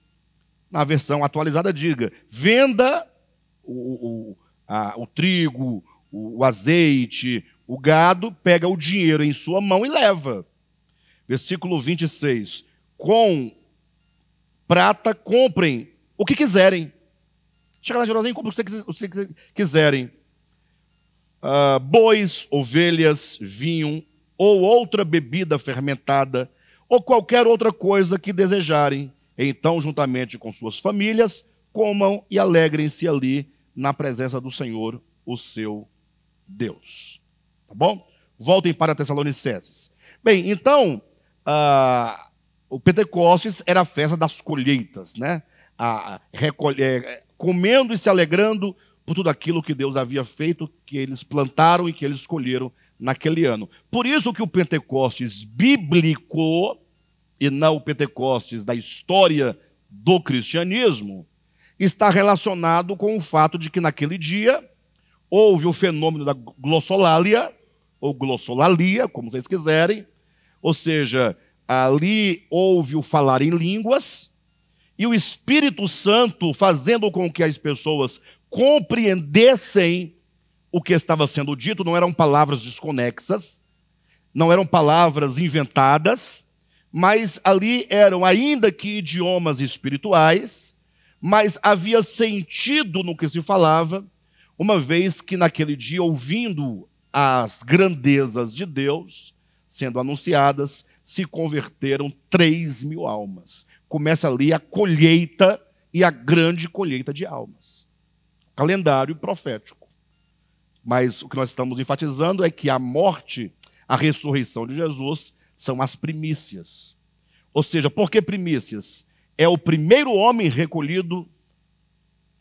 Na versão atualizada, diga: venda o, o, a, o trigo, o, o azeite, o gado, pega o dinheiro em sua mão e leva. Versículo 26. Com prata comprem o que quiserem. Chega em Jerusalém, compra o que vocês quiserem uh, bois, ovelhas, vinho ou outra bebida fermentada, ou qualquer outra coisa que desejarem. Então, juntamente com suas famílias, comam e alegrem-se ali na presença do Senhor, o seu Deus. Tá bom? Voltem para Tessalonicenses. Bem, então, uh, o Pentecostes era a festa das colheitas, né? A, recolher, comendo e se alegrando por tudo aquilo que Deus havia feito, que eles plantaram e que eles escolheram naquele ano. Por isso que o Pentecostes bíblico e não o Pentecostes da história do cristianismo está relacionado com o fato de que naquele dia houve o fenômeno da glossolalia ou glossolalia, como vocês quiserem, ou seja, ali houve o falar em línguas e o Espírito Santo fazendo com que as pessoas compreendessem o que estava sendo dito, não eram palavras desconexas, não eram palavras inventadas, mas ali eram, ainda que idiomas espirituais, mas havia sentido no que se falava, uma vez que naquele dia, ouvindo as grandezas de Deus sendo anunciadas, se converteram 3 mil almas. Começa ali a colheita e a grande colheita de almas calendário profético. Mas o que nós estamos enfatizando é que a morte, a ressurreição de Jesus são as primícias. Ou seja, por que primícias? É o primeiro homem recolhido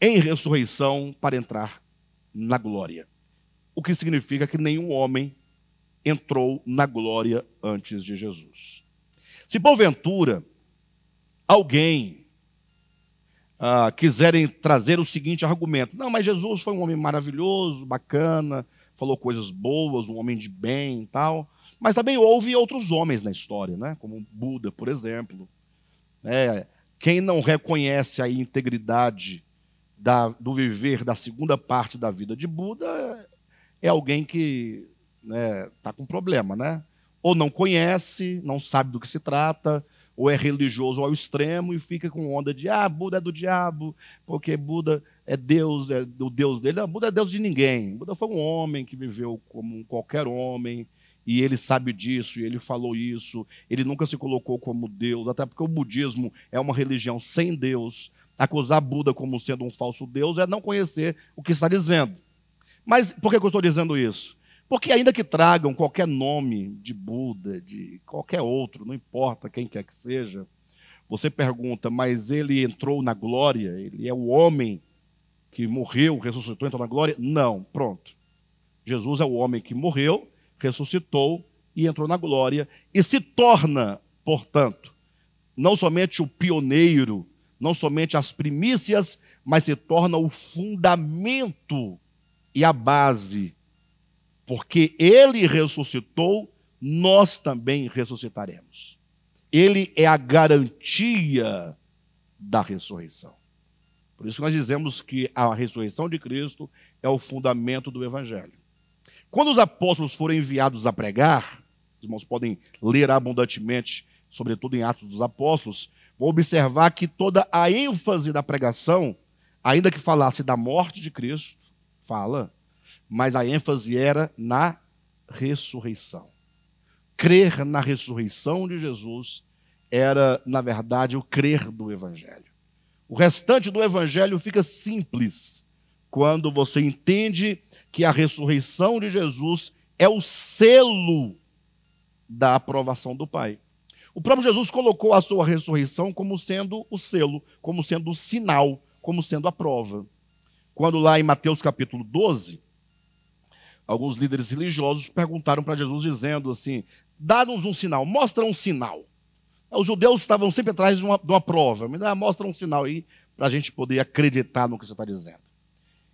em ressurreição para entrar na glória. O que significa que nenhum homem entrou na glória antes de Jesus. Se porventura alguém uh, quiserem trazer o seguinte argumento: não, mas Jesus foi um homem maravilhoso, bacana, falou coisas boas, um homem de bem e tal. Mas também houve outros homens na história, né? como Buda, por exemplo. É, quem não reconhece a integridade da, do viver da segunda parte da vida de Buda é alguém que está né, tá com problema, né? Ou não conhece, não sabe do que se trata, ou é religioso ao extremo e fica com onda de ah, Buda é do diabo, porque Buda é Deus, é do Deus dele. Não, Buda é Deus de ninguém. Buda foi um homem que viveu como qualquer homem, e ele sabe disso, e ele falou isso. Ele nunca se colocou como Deus, até porque o budismo é uma religião sem Deus. Acusar Buda como sendo um falso Deus é não conhecer o que está dizendo. Mas por que eu estou dizendo isso? Porque ainda que tragam qualquer nome de Buda, de qualquer outro, não importa quem quer que seja, você pergunta, mas ele entrou na glória? Ele é o homem que morreu, ressuscitou, entrou na glória? Não, pronto. Jesus é o homem que morreu, ressuscitou e entrou na glória e se torna, portanto, não somente o pioneiro, não somente as primícias, mas se torna o fundamento e a base. Porque ele ressuscitou, nós também ressuscitaremos. Ele é a garantia da ressurreição. Por isso nós dizemos que a ressurreição de Cristo é o fundamento do Evangelho. Quando os apóstolos foram enviados a pregar, os irmãos podem ler abundantemente, sobretudo em Atos dos Apóstolos, vão observar que toda a ênfase da pregação, ainda que falasse da morte de Cristo, fala, mas a ênfase era na ressurreição. Crer na ressurreição de Jesus era, na verdade, o crer do Evangelho. O restante do Evangelho fica simples quando você entende que a ressurreição de Jesus é o selo da aprovação do Pai. O próprio Jesus colocou a sua ressurreição como sendo o selo, como sendo o sinal, como sendo a prova. Quando lá em Mateus capítulo 12, alguns líderes religiosos perguntaram para Jesus dizendo assim: dá-nos um sinal, mostra um sinal. Os judeus estavam sempre atrás de uma, de uma prova, me dá, mostra um sinal aí para a gente poder acreditar no que você está dizendo.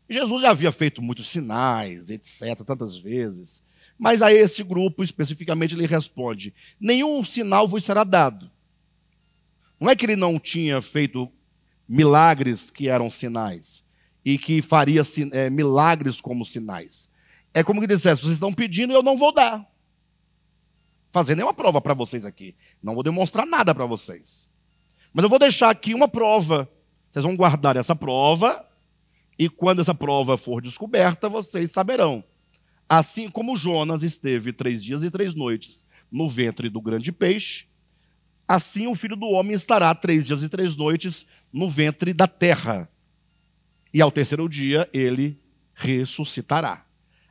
Jesus já havia feito muitos sinais, etc., tantas vezes. Mas a esse grupo, especificamente, ele responde: nenhum sinal vos será dado. Não é que ele não tinha feito milagres que eram sinais e que faria é, milagres como sinais. É como que dissesse: vocês estão pedindo e eu não vou dar. Fazer nenhuma prova para vocês aqui. Não vou demonstrar nada para vocês. Mas eu vou deixar aqui uma prova. Vocês vão guardar essa prova e quando essa prova for descoberta, vocês saberão. Assim como Jonas esteve três dias e três noites no ventre do grande peixe, assim o filho do homem estará três dias e três noites no ventre da terra. E ao terceiro dia ele ressuscitará.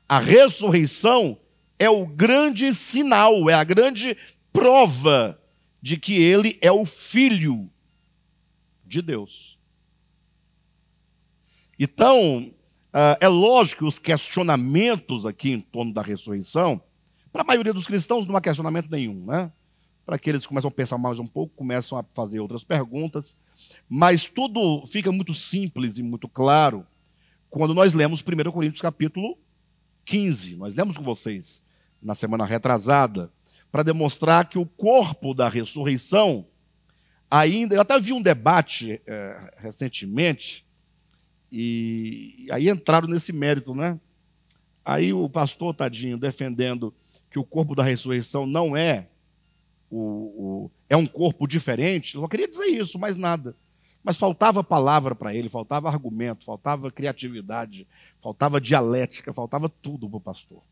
A ressurreição é o grande sinal, é a grande prova de que ele é o filho de Deus. Então, uh, é lógico que os questionamentos aqui em torno da ressurreição, para a maioria dos cristãos não há questionamento nenhum, né? Para aqueles que começam a pensar mais um pouco, começam a fazer outras perguntas, mas tudo fica muito simples e muito claro quando nós lemos 1 Coríntios capítulo 15. Nós lemos com vocês na semana retrasada, para demonstrar que o corpo da ressurreição ainda. Eu até vi um debate é, recentemente e aí entraram nesse mérito, né? Aí o pastor Tadinho defendendo que o corpo da ressurreição não é o, o é um corpo diferente, eu só queria dizer isso, mais nada. Mas faltava palavra para ele, faltava argumento, faltava criatividade, faltava dialética, faltava tudo para o pastor.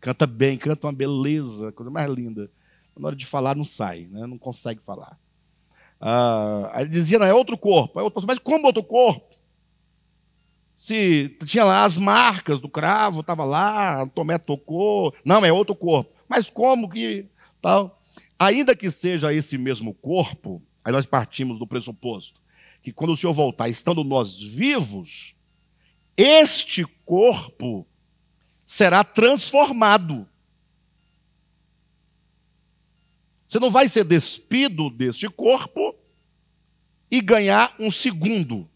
Canta bem, canta uma beleza, coisa mais linda. Na hora de falar, não sai, né? não consegue falar. Ah, aí ele dizia, não, é outro corpo. Aí outro pastor, mas como outro corpo? se tinha lá as marcas do cravo, estava lá, Tomé tocou. Não, é outro corpo. Mas como que tal? Ainda que seja esse mesmo corpo, aí nós partimos do pressuposto que quando o Senhor voltar, estando nós vivos, este corpo será transformado. Você não vai ser despido deste corpo e ganhar um segundo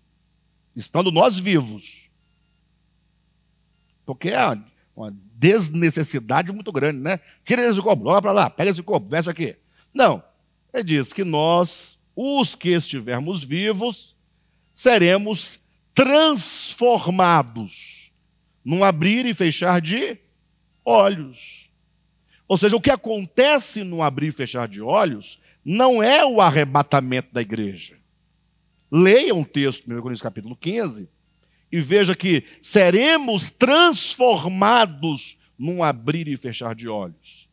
estando nós vivos. Porque é uma desnecessidade muito grande, né? Tira esse corpo, joga para lá, pega esse corpo, veste aqui. Não. Ele diz que nós, os que estivermos vivos, seremos transformados num abrir e fechar de olhos. Ou seja, o que acontece no abrir e fechar de olhos não é o arrebatamento da igreja. Leia um texto, 1 Coríntios capítulo 15, e veja que seremos transformados num abrir e fechar de olhos.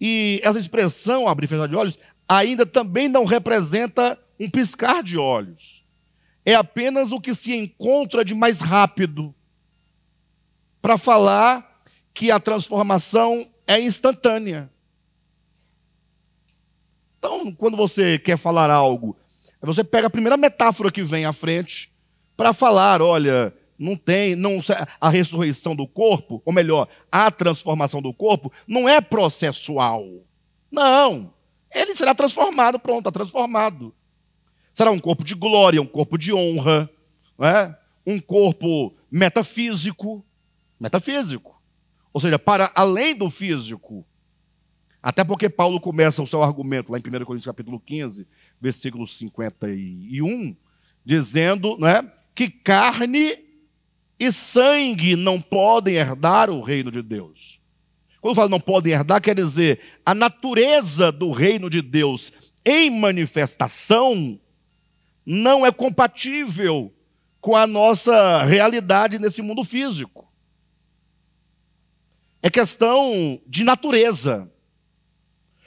E essa expressão, abrir e fechar de olhos, ainda também não representa um piscar de olhos. É apenas o que se encontra de mais rápido para falar que a transformação é instantânea. Então, quando você quer falar algo você pega a primeira metáfora que vem à frente para falar, olha, não tem, não a ressurreição do corpo, ou melhor, a transformação do corpo não é processual. Não. Ele será transformado, pronto, está transformado. Será um corpo de glória, um corpo de honra, é? um corpo metafísico, metafísico. Ou seja, para além do físico. Até porque Paulo começa o seu argumento lá em 1 Coríntios capítulo 15, versículo 51, dizendo né, que carne e sangue não podem herdar o reino de Deus. Quando fala não podem herdar, quer dizer a natureza do reino de Deus em manifestação não é compatível com a nossa realidade nesse mundo físico. É questão de natureza.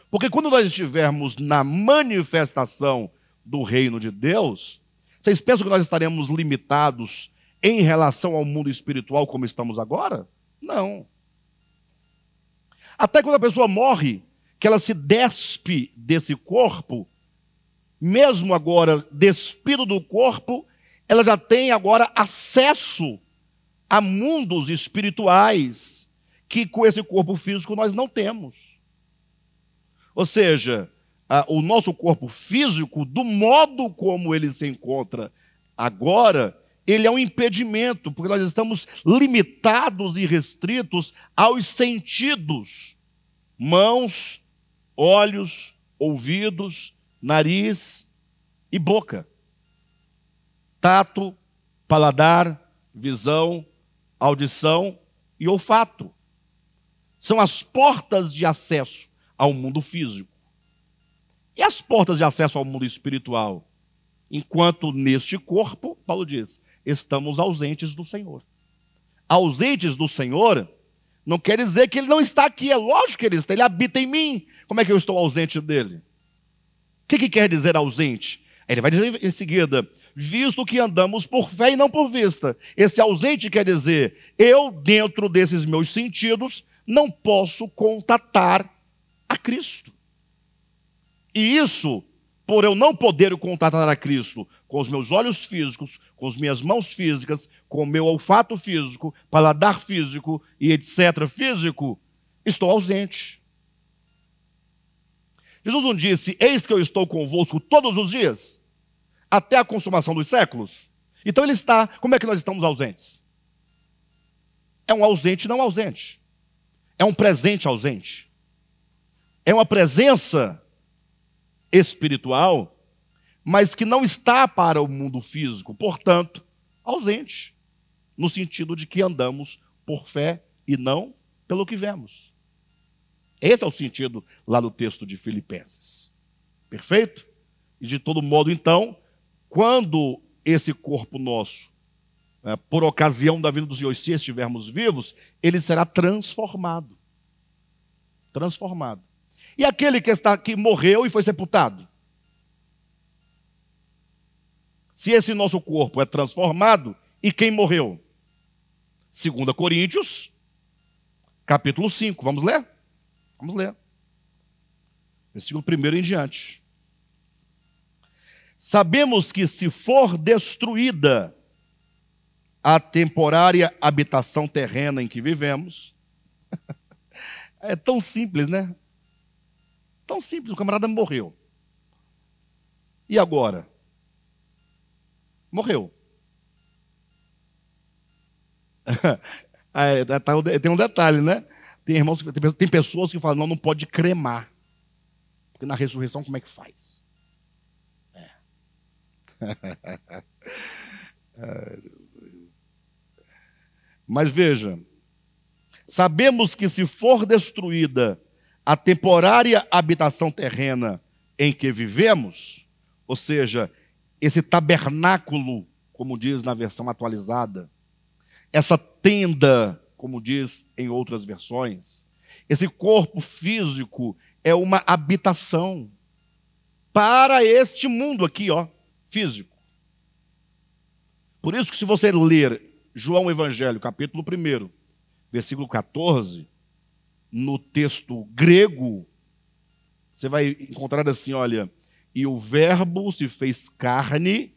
Porque quando nós estivermos na manifestação do reino de Deus, vocês pensam que nós estaremos limitados em relação ao mundo espiritual como estamos agora? Não. Até quando a pessoa morre, que ela se despe desse corpo, mesmo agora despido do corpo, ela já tem agora acesso a mundos espirituais que com esse corpo físico nós não temos. Ou seja, a, o nosso corpo físico, do modo como ele se encontra agora, ele é um impedimento, porque nós estamos limitados e restritos aos sentidos: mãos, olhos, ouvidos, nariz e boca tato, paladar, visão, audição e olfato. São as portas de acesso ao mundo físico. E as portas de acesso ao mundo espiritual? Enquanto neste corpo, Paulo diz, estamos ausentes do Senhor. Ausentes do Senhor não quer dizer que ele não está aqui, é lógico que ele está, ele habita em mim. Como é que eu estou ausente dele? O que, que quer dizer ausente? Ele vai dizer em seguida: visto que andamos por fé e não por vista. Esse ausente quer dizer, eu, dentro desses meus sentidos, não posso contatar a Cristo. E isso, por eu não poder contatar a Cristo com os meus olhos físicos, com as minhas mãos físicas, com o meu olfato físico, paladar físico e etc. físico, estou ausente. Jesus não disse: Eis que eu estou convosco todos os dias até a consumação dos séculos. Então ele está, como é que nós estamos ausentes? É um ausente não ausente. É um presente ausente. É uma presença espiritual, mas que não está para o mundo físico, portanto, ausente, no sentido de que andamos por fé e não pelo que vemos. Esse é o sentido lá do texto de Filipenses. Perfeito? E de todo modo, então, quando esse corpo nosso, é, por ocasião da vinda dos Senhor, se estivermos vivos, ele será transformado. Transformado. E aquele que está que morreu e foi sepultado? Se esse nosso corpo é transformado, e quem morreu? 2 Coríntios, capítulo 5. Vamos ler? Vamos ler. Versículo 1 em diante. Sabemos que se for destruída a temporária habitação terrena em que vivemos, é tão simples, né? Tão simples, o camarada morreu. E agora? Morreu. É, tá, tem um detalhe, né? Tem irmãos, tem pessoas que falam, não, não pode cremar. Porque na ressurreição como é que faz? Mas veja, sabemos que se for destruída a temporária habitação terrena em que vivemos, ou seja, esse tabernáculo, como diz na versão atualizada, essa tenda, como diz em outras versões, esse corpo físico é uma habitação para este mundo aqui, ó físico. Por isso que se você ler João Evangelho, capítulo 1, versículo 14, no texto grego, você vai encontrar assim, olha, e o verbo se fez carne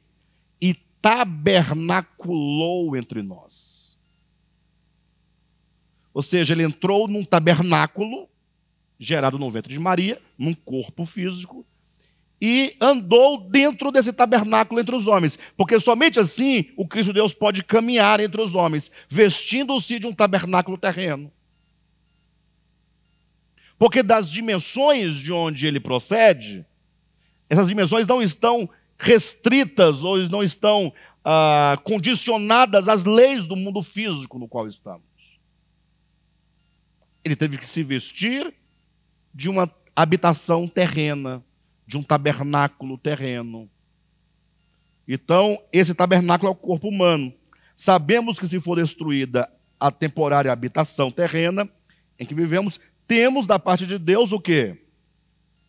e tabernaculou entre nós. Ou seja, ele entrou num tabernáculo gerado no ventre de Maria, num corpo físico, e andou dentro desse tabernáculo entre os homens, porque somente assim o Cristo Deus pode caminhar entre os homens, vestindo-se de um tabernáculo terreno. Porque das dimensões de onde ele procede, essas dimensões não estão restritas ou não estão ah, condicionadas às leis do mundo físico no qual estamos. Ele teve que se vestir de uma habitação terrena, de um tabernáculo terreno. Então, esse tabernáculo é o corpo humano. Sabemos que se for destruída a temporária habitação terrena em que vivemos, temos da parte de Deus o quê?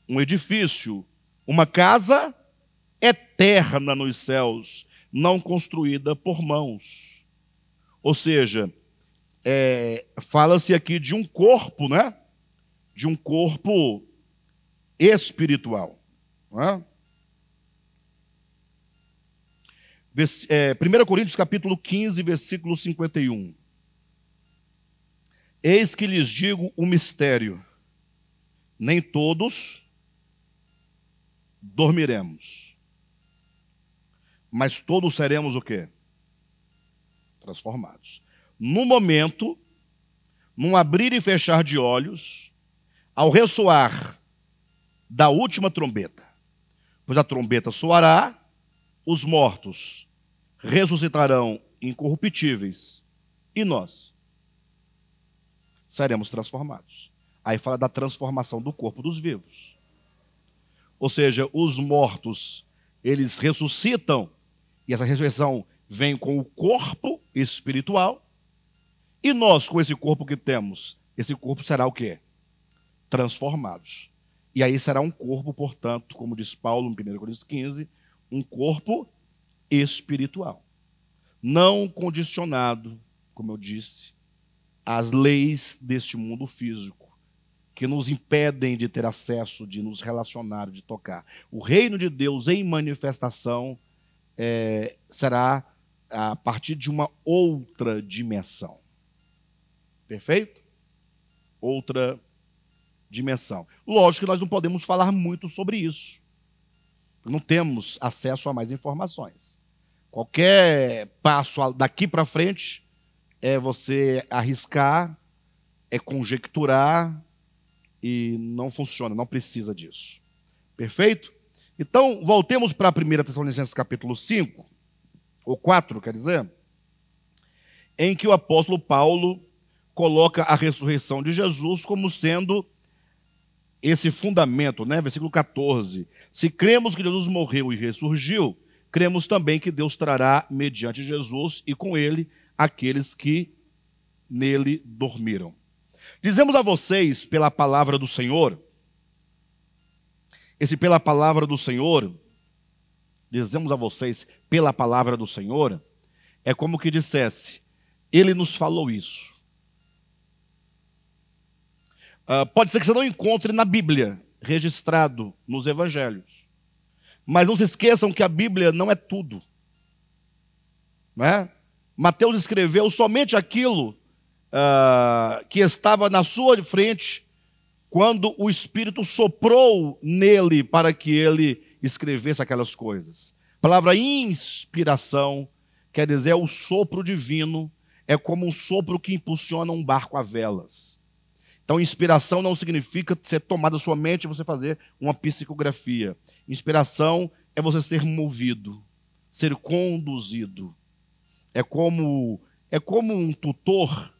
Um edifício, uma casa eterna nos céus, não construída por mãos. Ou seja, é, fala-se aqui de um corpo, né? De um corpo espiritual. Né? É, 1 Coríntios capítulo 15, versículo 51. Eis que lhes digo o mistério: nem todos dormiremos, mas todos seremos o quê? Transformados. No momento, num abrir e fechar de olhos, ao ressoar da última trombeta, pois a trombeta soará, os mortos ressuscitarão incorruptíveis, e nós seremos transformados. Aí fala da transformação do corpo dos vivos. Ou seja, os mortos, eles ressuscitam, e essa ressurreição vem com o corpo espiritual, e nós, com esse corpo que temos, esse corpo será o quê? Transformados. E aí será um corpo, portanto, como diz Paulo em 1 Coríntios 15, um corpo espiritual. Não condicionado, como eu disse, às leis deste mundo físico, que nos impedem de ter acesso, de nos relacionar, de tocar. O reino de Deus em manifestação é, será a partir de uma outra dimensão. Perfeito? Outra dimensão. Lógico que nós não podemos falar muito sobre isso. Não temos acesso a mais informações. Qualquer passo daqui para frente é você arriscar, é conjecturar e não funciona, não precisa disso. Perfeito? Então, voltemos para a 1 Tessalonicenses capítulo 5, ou 4, quer dizer, em que o apóstolo Paulo coloca a ressurreição de Jesus como sendo esse fundamento, né? Versículo 14. Se cremos que Jesus morreu e ressurgiu, cremos também que Deus trará, mediante Jesus e com ele, aqueles que nele dormiram. Dizemos a vocês, pela palavra do Senhor, esse pela palavra do Senhor, dizemos a vocês, pela palavra do Senhor, é como que dissesse, ele nos falou isso. Uh, pode ser que você não encontre na Bíblia, registrado nos evangelhos. Mas não se esqueçam que a Bíblia não é tudo. Não é? Mateus escreveu somente aquilo uh, que estava na sua frente quando o Espírito soprou nele para que ele escrevesse aquelas coisas. A palavra inspiração quer dizer o sopro divino, é como um sopro que impulsiona um barco a velas. Então, inspiração não significa ser tomada sua mente e você fazer uma psicografia. Inspiração é você ser movido, ser conduzido. É como é como um tutor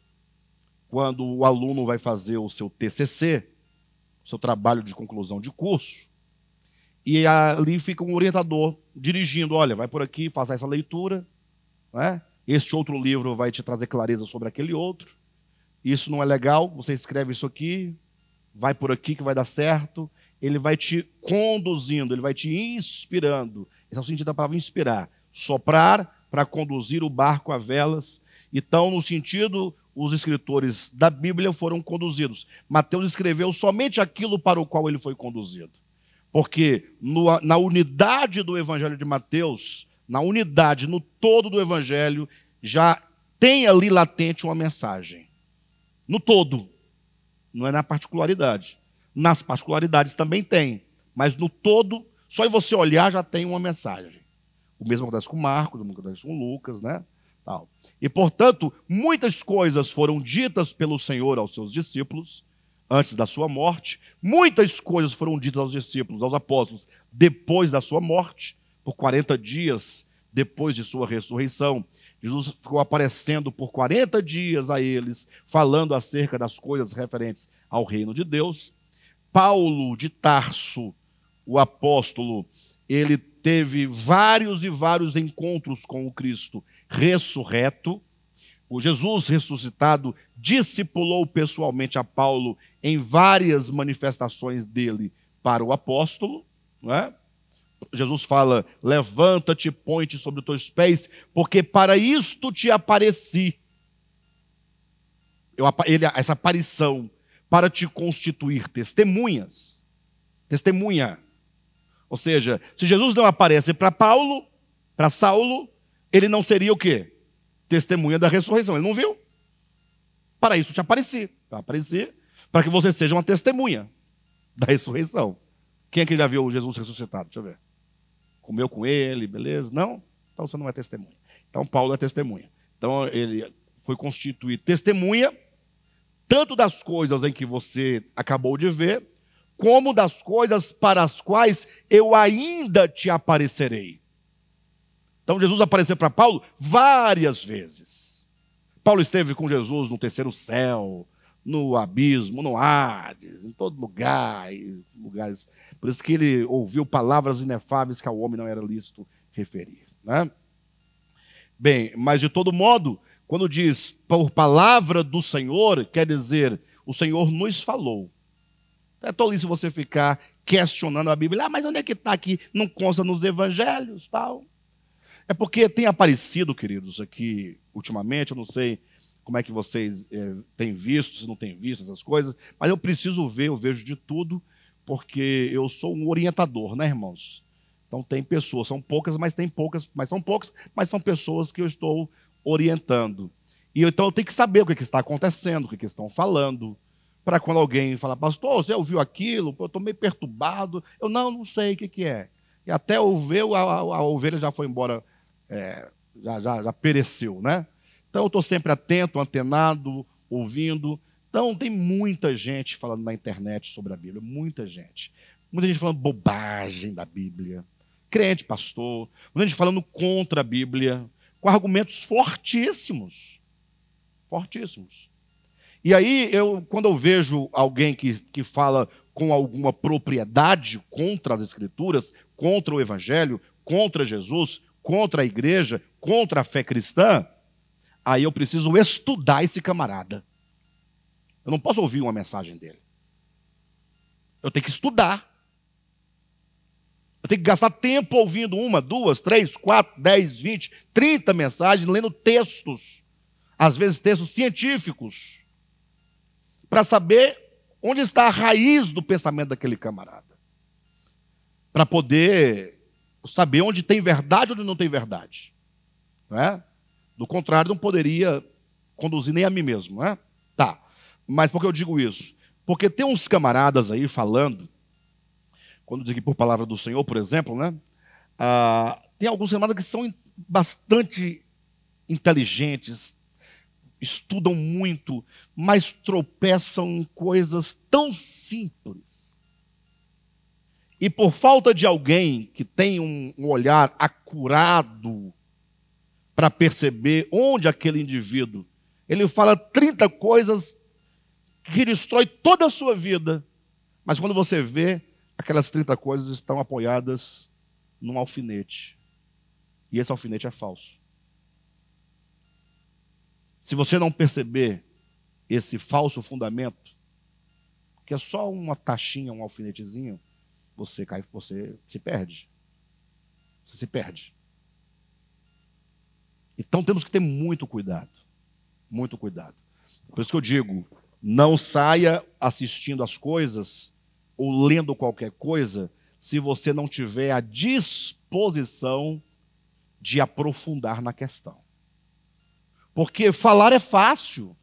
quando o aluno vai fazer o seu TCC, seu trabalho de conclusão de curso, e ali fica um orientador dirigindo, olha, vai por aqui, faça essa leitura, né? Este outro livro vai te trazer clareza sobre aquele outro isso não é legal, você escreve isso aqui, vai por aqui que vai dar certo. Ele vai te conduzindo, ele vai te inspirando. Esse é o sentido da palavra inspirar. Soprar para conduzir o barco a velas. Então, no sentido, os escritores da Bíblia foram conduzidos. Mateus escreveu somente aquilo para o qual ele foi conduzido. Porque no, na unidade do Evangelho de Mateus, na unidade, no todo do Evangelho, já tem ali latente uma mensagem no todo, não é na particularidade. Nas particularidades também tem, mas no todo, Só em você olhar já tem uma mensagem. O mesmo acontece com Marcos, o mesmo acontece com Lucas, né? Tal. E, portanto, muitas coisas foram ditas pelo Senhor aos seus discípulos antes da sua morte, muitas coisas foram ditas aos discípulos, aos apóstolos, depois da sua morte, por 40 dias depois de sua ressurreição. Jesus ficou aparecendo por 40 dias a eles, falando acerca das coisas referentes ao reino de Deus. Paulo de Tarso, o apóstolo, ele teve vários e vários encontros com o Cristo ressurreto. O Jesus ressuscitado discipulou pessoalmente a Paulo em várias manifestações dele para o apóstolo. Não é? Jesus fala: levanta-te, põe-te sobre os teus pés, porque para isto te apareci. Eu, ele, essa aparição para te constituir testemunhas. Testemunha. Ou seja, se Jesus não aparece para Paulo, para Saulo, ele não seria o quê? Testemunha da ressurreição. Ele não viu. Para isso te apareci. Para aparecer, para que você seja uma testemunha da ressurreição. Quem é que já viu Jesus ressuscitado? Deixa eu ver comeu com ele, beleza? Não? Então você não é testemunha. Então Paulo é testemunha. Então ele foi constituir testemunha, tanto das coisas em que você acabou de ver, como das coisas para as quais eu ainda te aparecerei. Então Jesus apareceu para Paulo várias vezes. Paulo esteve com Jesus no terceiro céu, no abismo, no Hades, em todo lugar, lugares. Por isso que ele ouviu palavras inefáveis que ao homem não era lícito referir. Né? Bem, mas de todo modo, quando diz por palavra do Senhor, quer dizer, o Senhor nos falou. É tolice você ficar questionando a Bíblia. Ah, mas onde é que está aqui? Não consta nos evangelhos, tal. É porque tem aparecido, queridos, aqui ultimamente, eu não sei como é que vocês é, têm visto, se não têm visto essas coisas, mas eu preciso ver, eu vejo de tudo, porque eu sou um orientador, né, irmãos? Então tem pessoas, são poucas, mas tem poucas, mas são poucas, mas são pessoas que eu estou orientando. E então eu tenho que saber o que, que está acontecendo, o que, que estão falando, para quando alguém falar, pastor, você ouviu aquilo? Eu estou meio perturbado. Eu não, não sei o que, que é. E até ouvir, a, a, a ovelha já foi embora, é, já, já, já pereceu, né? Então eu estou sempre atento, antenado, ouvindo. Então tem muita gente falando na internet sobre a Bíblia, muita gente. Muita gente falando bobagem da Bíblia. Crente, pastor, muita gente falando contra a Bíblia, com argumentos fortíssimos. Fortíssimos. E aí, eu, quando eu vejo alguém que, que fala com alguma propriedade contra as Escrituras, contra o Evangelho, contra Jesus, contra a igreja, contra a fé cristã, Aí eu preciso estudar esse camarada. Eu não posso ouvir uma mensagem dele. Eu tenho que estudar. Eu tenho que gastar tempo ouvindo uma, duas, três, quatro, dez, vinte, trinta mensagens, lendo textos, às vezes textos científicos, para saber onde está a raiz do pensamento daquele camarada. Para poder saber onde tem verdade ou onde não tem verdade. Não é? Do contrário, não poderia conduzir nem a mim mesmo, não é? Tá. Mas por que eu digo isso? Porque tem uns camaradas aí falando, quando digo por palavra do Senhor, por exemplo, né? Ah, tem alguns camaradas que são bastante inteligentes, estudam muito, mas tropeçam em coisas tão simples. E por falta de alguém que tem um, um olhar acurado para perceber onde aquele indivíduo. Ele fala 30 coisas que destrói toda a sua vida. Mas quando você vê, aquelas 30 coisas estão apoiadas num alfinete. E esse alfinete é falso. Se você não perceber esse falso fundamento, que é só uma taxinha, um alfinetezinho, você cai, você se perde. Você se perde. Então temos que ter muito cuidado. Muito cuidado. Por isso que eu digo: não saia assistindo as coisas ou lendo qualquer coisa se você não tiver a disposição de aprofundar na questão. Porque falar é fácil.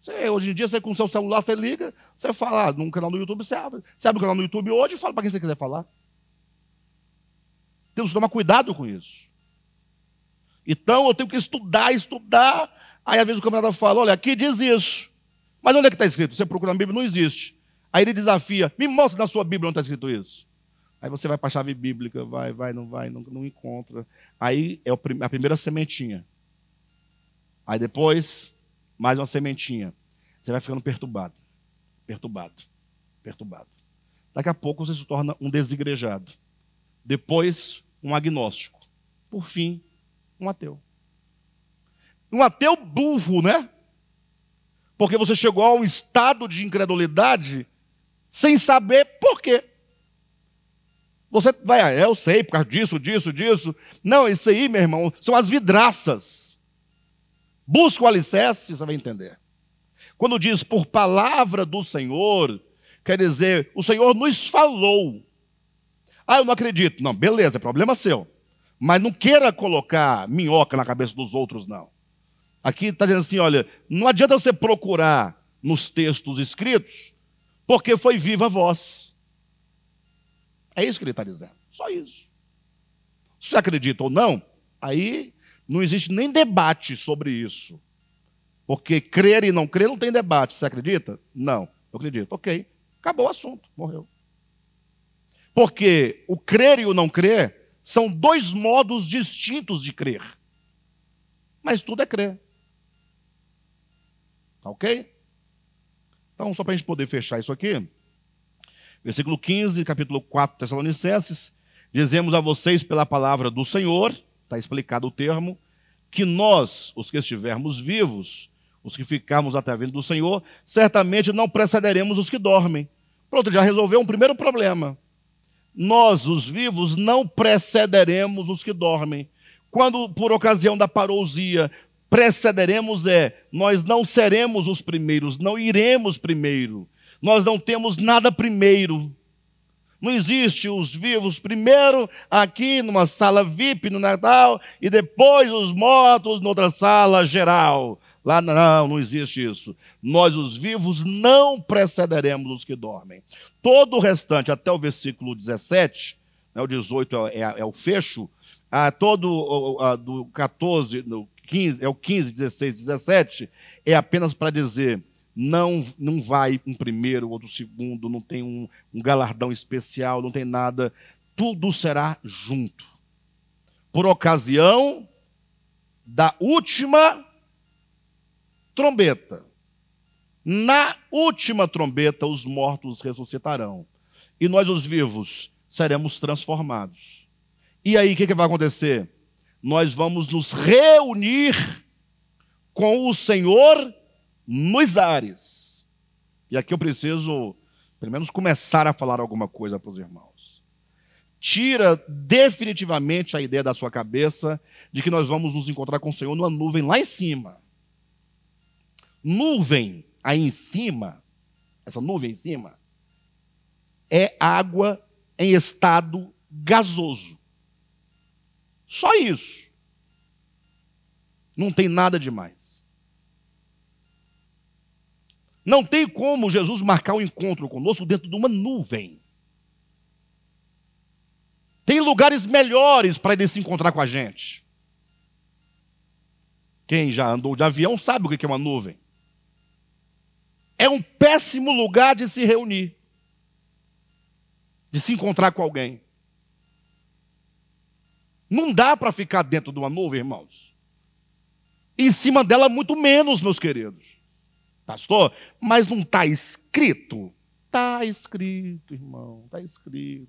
Você, hoje em dia, você com o seu celular, você liga, você fala, ah, num canal no YouTube, você abre. Você abre o canal no YouTube hoje e fala para quem você quiser falar. Temos que tomar cuidado com isso. Então eu tenho que estudar, estudar. Aí às vezes o camarada fala: olha, aqui diz isso. Mas onde é que está escrito? Você procura na Bíblia, não existe. Aí ele desafia: me mostra na sua Bíblia onde está escrito isso. Aí você vai para a chave bíblica, vai, vai, não vai, não, não encontra. Aí é a primeira sementinha. Aí depois, mais uma sementinha. Você vai ficando perturbado, perturbado, perturbado. Daqui a pouco você se torna um desigrejado. Depois, um agnóstico. Por fim, um ateu. Um ateu burro, né? Porque você chegou a um estado de incredulidade sem saber por quê. Você vai, ah, eu sei, por causa disso, disso, disso. Não, isso aí, meu irmão, são as vidraças. Busca o alicerce, você vai entender. Quando diz por palavra do Senhor, quer dizer, o Senhor nos falou. Ah, eu não acredito. Não, beleza, é problema seu. Mas não queira colocar minhoca na cabeça dos outros, não. Aqui está dizendo assim: olha, não adianta você procurar nos textos escritos, porque foi viva a voz. É isso que ele está dizendo. Só isso. Se você acredita ou não, aí não existe nem debate sobre isso. Porque crer e não crer não tem debate. Você acredita? Não. Eu acredito. Ok. Acabou o assunto. Morreu. Porque o crer e o não crer são dois modos distintos de crer. Mas tudo é crer. Tá ok? Então, só para a gente poder fechar isso aqui. Versículo 15, capítulo 4 Tessalonicenses. Dizemos a vocês pela palavra do Senhor, está explicado o termo, que nós, os que estivermos vivos, os que ficarmos até a vinda do Senhor, certamente não precederemos os que dormem. Pronto, já resolveu um primeiro problema. Nós, os vivos, não precederemos os que dormem. Quando, por ocasião da parousia, precederemos é, nós não seremos os primeiros, não iremos primeiro. Nós não temos nada primeiro. Não existe os vivos primeiro aqui numa sala VIP no Natal e depois os mortos noutra sala geral. Lá não, não existe isso. Nós, os vivos, não precederemos os que dormem. Todo o restante, até o versículo 17, né, o 18 é, é, é o fecho, ah, todo do 14, no 15, é o 15, 16, 17, é apenas para dizer não não vai um primeiro, outro segundo, não tem um, um galardão especial, não tem nada. Tudo será junto. Por ocasião da última trombeta. Na última trombeta, os mortos ressuscitarão. E nós, os vivos, seremos transformados. E aí, o que, que vai acontecer? Nós vamos nos reunir com o Senhor nos ares. E aqui eu preciso, pelo menos, começar a falar alguma coisa para os irmãos. Tira definitivamente a ideia da sua cabeça de que nós vamos nos encontrar com o Senhor numa nuvem lá em cima. Nuvem aí em cima, essa nuvem em cima, é água em estado gasoso. Só isso. Não tem nada demais. Não tem como Jesus marcar um encontro conosco dentro de uma nuvem. Tem lugares melhores para ele se encontrar com a gente. Quem já andou de avião sabe o que é uma nuvem. É um péssimo lugar de se reunir, de se encontrar com alguém. Não dá para ficar dentro de uma nuvem, irmãos. Em cima dela, muito menos, meus queridos pastor, mas não está escrito? Está escrito, irmão, está escrito.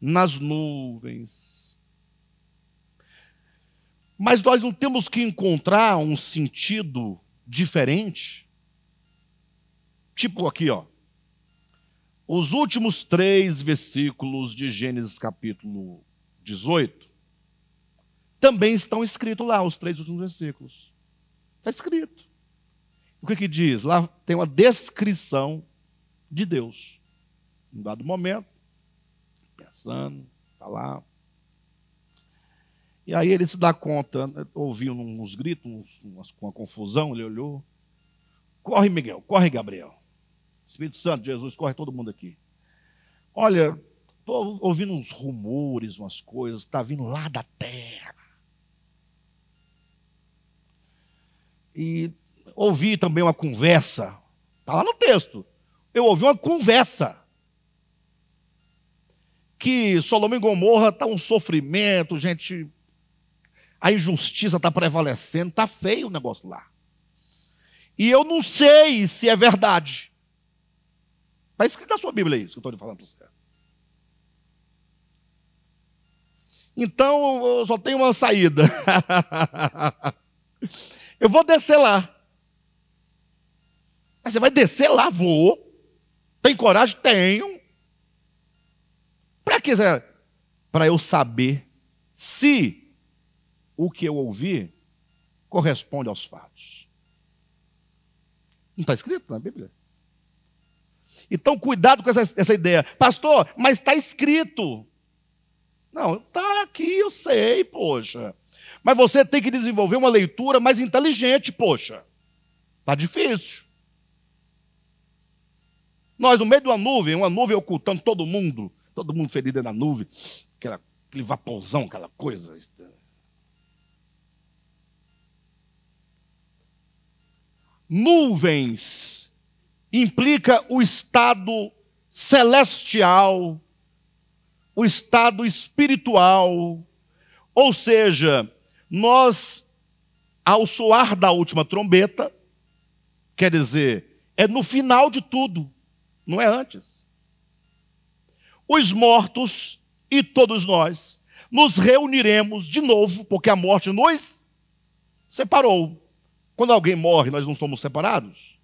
Nas nuvens. Mas nós não temos que encontrar um sentido diferente? Tipo aqui, ó. Os últimos três versículos de Gênesis capítulo 18 também estão escritos lá, os três últimos versículos. Está escrito. O que, que diz? Lá tem uma descrição de Deus. Em dado momento, pensando, está lá. E aí ele se dá conta, né, ouviu uns gritos, uns, uma confusão, ele olhou. Corre, Miguel, corre, Gabriel. Espírito Santo, Jesus, corre todo mundo aqui. Olha, Estou ouvindo uns rumores, umas coisas, está vindo lá da terra. E ouvi também uma conversa, está lá no texto. Eu ouvi uma conversa. Que Solomão e Gomorra está um sofrimento, gente. A injustiça está prevalecendo, está feio o negócio lá. E eu não sei se é verdade. Está escrito na sua Bíblia isso que eu estou falando para você. Então, eu só tenho uma saída. eu vou descer lá. Mas você vai descer lá? Vou. Tem coragem? Tenho. Para que? Para eu saber se o que eu ouvi corresponde aos fatos. Não está escrito na Bíblia? Então, cuidado com essa, essa ideia. Pastor, mas está escrito. Não, está aqui, eu sei, poxa. Mas você tem que desenvolver uma leitura mais inteligente, poxa. Está difícil. Nós, no meio de uma nuvem, uma nuvem ocultando todo mundo, todo mundo ferido na nuvem, aquela, aquele vaporzão, aquela coisa. Nuvens implica o estado celestial o estado espiritual. Ou seja, nós, ao soar da última trombeta, quer dizer, é no final de tudo, não é antes. Os mortos e todos nós nos reuniremos de novo, porque a morte nos separou. Quando alguém morre, nós não somos separados?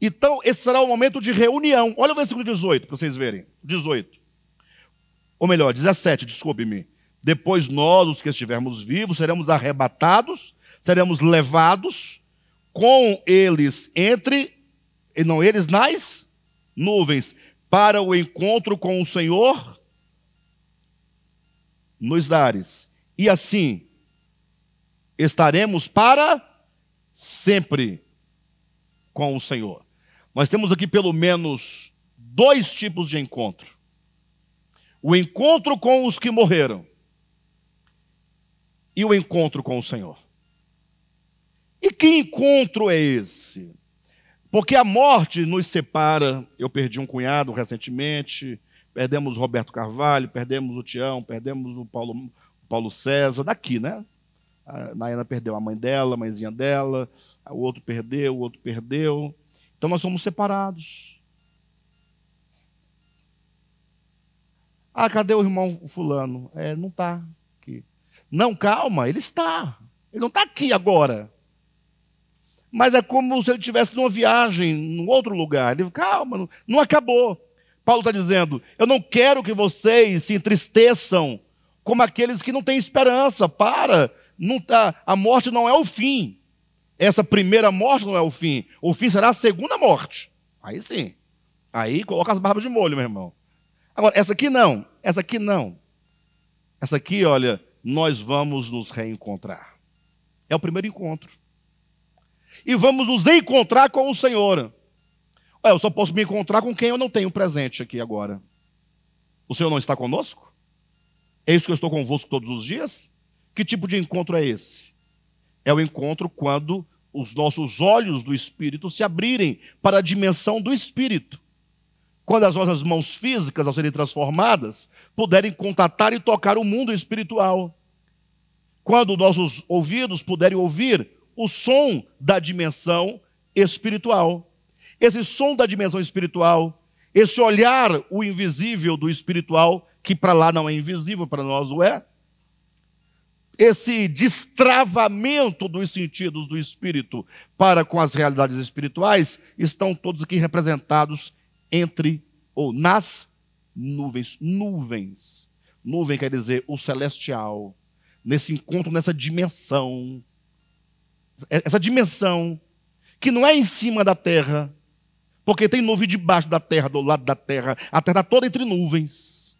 Então, esse será o momento de reunião. Olha o versículo 18, para vocês verem. 18 ou melhor, 17, desculpe-me. Depois nós, os que estivermos vivos, seremos arrebatados, seremos levados com eles entre, e não eles nas nuvens, para o encontro com o Senhor nos ares. E assim estaremos para sempre com o Senhor. Nós temos aqui pelo menos dois tipos de encontro o encontro com os que morreram e o encontro com o Senhor. E que encontro é esse? Porque a morte nos separa. Eu perdi um cunhado recentemente, perdemos o Roberto Carvalho, perdemos o Tião, perdemos o Paulo, Paulo César, daqui, né? A Nayana perdeu a mãe dela, a mãezinha dela, o outro perdeu, o outro perdeu. Então nós somos separados. Ah, cadê o irmão fulano? É, não está aqui. Não, calma, ele está. Ele não está aqui agora. Mas é como se ele estivesse numa viagem, num outro lugar. Ele, calma, não, não acabou. Paulo está dizendo: eu não quero que vocês se entristeçam como aqueles que não têm esperança. Para, não tá, a morte não é o fim. Essa primeira morte não é o fim. O fim será a segunda morte. Aí sim. Aí coloca as barbas de molho, meu irmão. Agora, essa aqui não, essa aqui não. Essa aqui, olha, nós vamos nos reencontrar. É o primeiro encontro. E vamos nos encontrar com o Senhor. Olha, eu só posso me encontrar com quem eu não tenho presente aqui agora. O Senhor não está conosco? É isso que eu estou convosco todos os dias? Que tipo de encontro é esse? É o encontro quando os nossos olhos do Espírito se abrirem para a dimensão do Espírito quando as nossas mãos físicas, ao serem transformadas, puderem contatar e tocar o mundo espiritual. Quando nossos ouvidos puderem ouvir o som da dimensão espiritual. Esse som da dimensão espiritual, esse olhar o invisível do espiritual, que para lá não é invisível, para nós o é. Esse destravamento dos sentidos do espírito para com as realidades espirituais estão todos aqui representados entre ou nas nuvens. Nuvens. Nuvem quer dizer o celestial. Nesse encontro, nessa dimensão. Essa dimensão que não é em cima da terra, porque tem nuvem debaixo da terra, do lado da terra. A terra toda entre nuvens.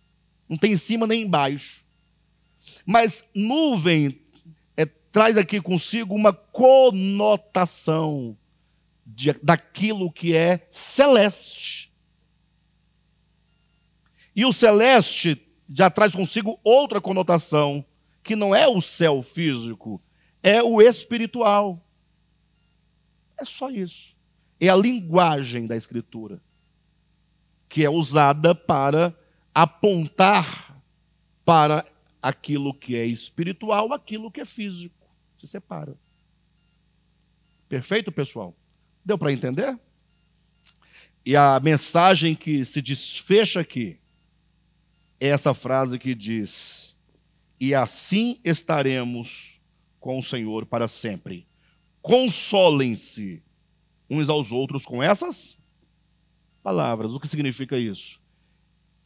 Não tem em cima nem embaixo. Mas nuvem é, traz aqui consigo uma conotação de, daquilo que é celeste. E o celeste já traz consigo outra conotação, que não é o céu físico, é o espiritual. É só isso. É a linguagem da Escritura, que é usada para apontar para aquilo que é espiritual, aquilo que é físico. Se separa. Perfeito, pessoal? Deu para entender? E a mensagem que se desfecha aqui é essa frase que diz: E assim estaremos com o Senhor para sempre. Consolem-se uns aos outros com essas palavras. O que significa isso?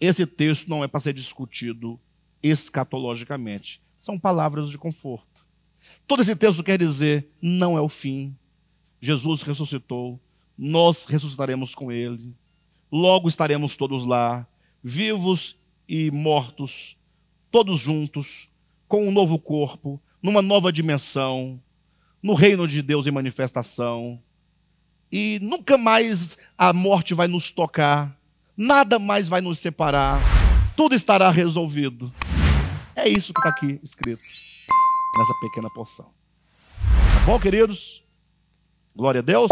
Esse texto não é para ser discutido escatologicamente. São palavras de conforto. Todo esse texto quer dizer: não é o fim. Jesus ressuscitou, nós ressuscitaremos com ele, logo estaremos todos lá, vivos e mortos, todos juntos, com um novo corpo, numa nova dimensão, no reino de Deus em manifestação. E nunca mais a morte vai nos tocar, nada mais vai nos separar, tudo estará resolvido. É isso que está aqui escrito nessa pequena porção. Tá bom, queridos? Glória a Deus.